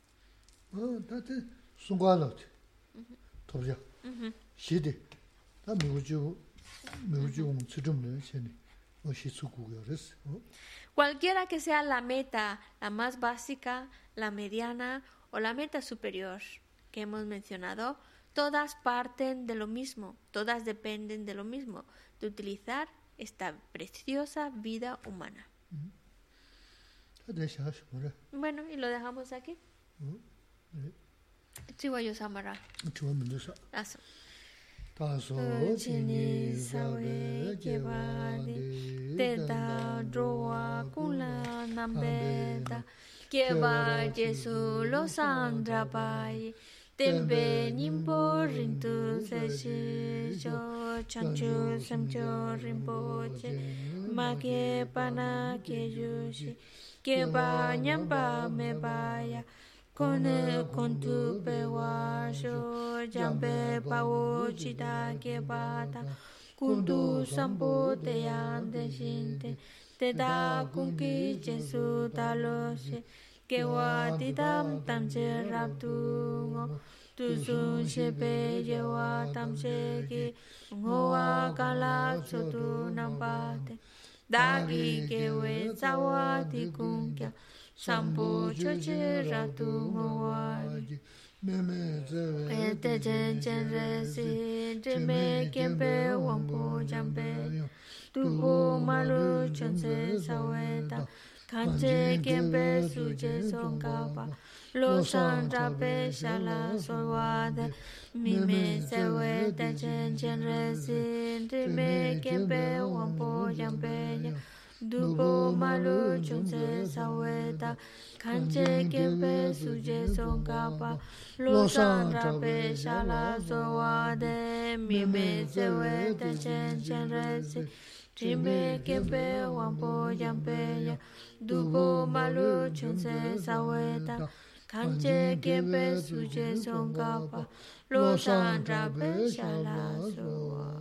Cualquiera que sea la meta, la más básica, la mediana o la meta superior, que hemos mencionado, todas parten de lo mismo, todas dependen de lo mismo, de utilizar esta preciosa vida humana. Bueno, y lo dejamos aquí. Chihuahua Samara. Eso. Taso chini sawe kebade teta droa kula nambeda keba jesu lo sandra pai tempe nimpo rintu se cho chanchu samcho rinpoche ma ke pana ke yushi ke ba nyamba me baya kone kontu pe wa sho jambe pa wo chita ke bata kuntu sampo te yande shinte te. da kunki jesu talo kewa didam tamche rabdu ngo tusun wa tam che ki ngo wa kala chotu nampate dagi kewe tsawa di kya che choche ratu ngo wa Ete chen chen re si, jime kempe wangpo jampe, tupo malu chonse ta 堪 je khepa suje songka pa losa rpa pa shala sowa de mi mi se wa ta chen chen rje rin te me khepa wang po yang pe nya du po ma lu chungshe sa wa ta 堪 je khepa suje songka pa losa rpa pa shala sowa de mi mi se wa ta chen chen rje rin Jimbe kempe wampo yampeya dubo malu chonse saweta kanche kempe suje songkapa lo shandra pe shala suwa.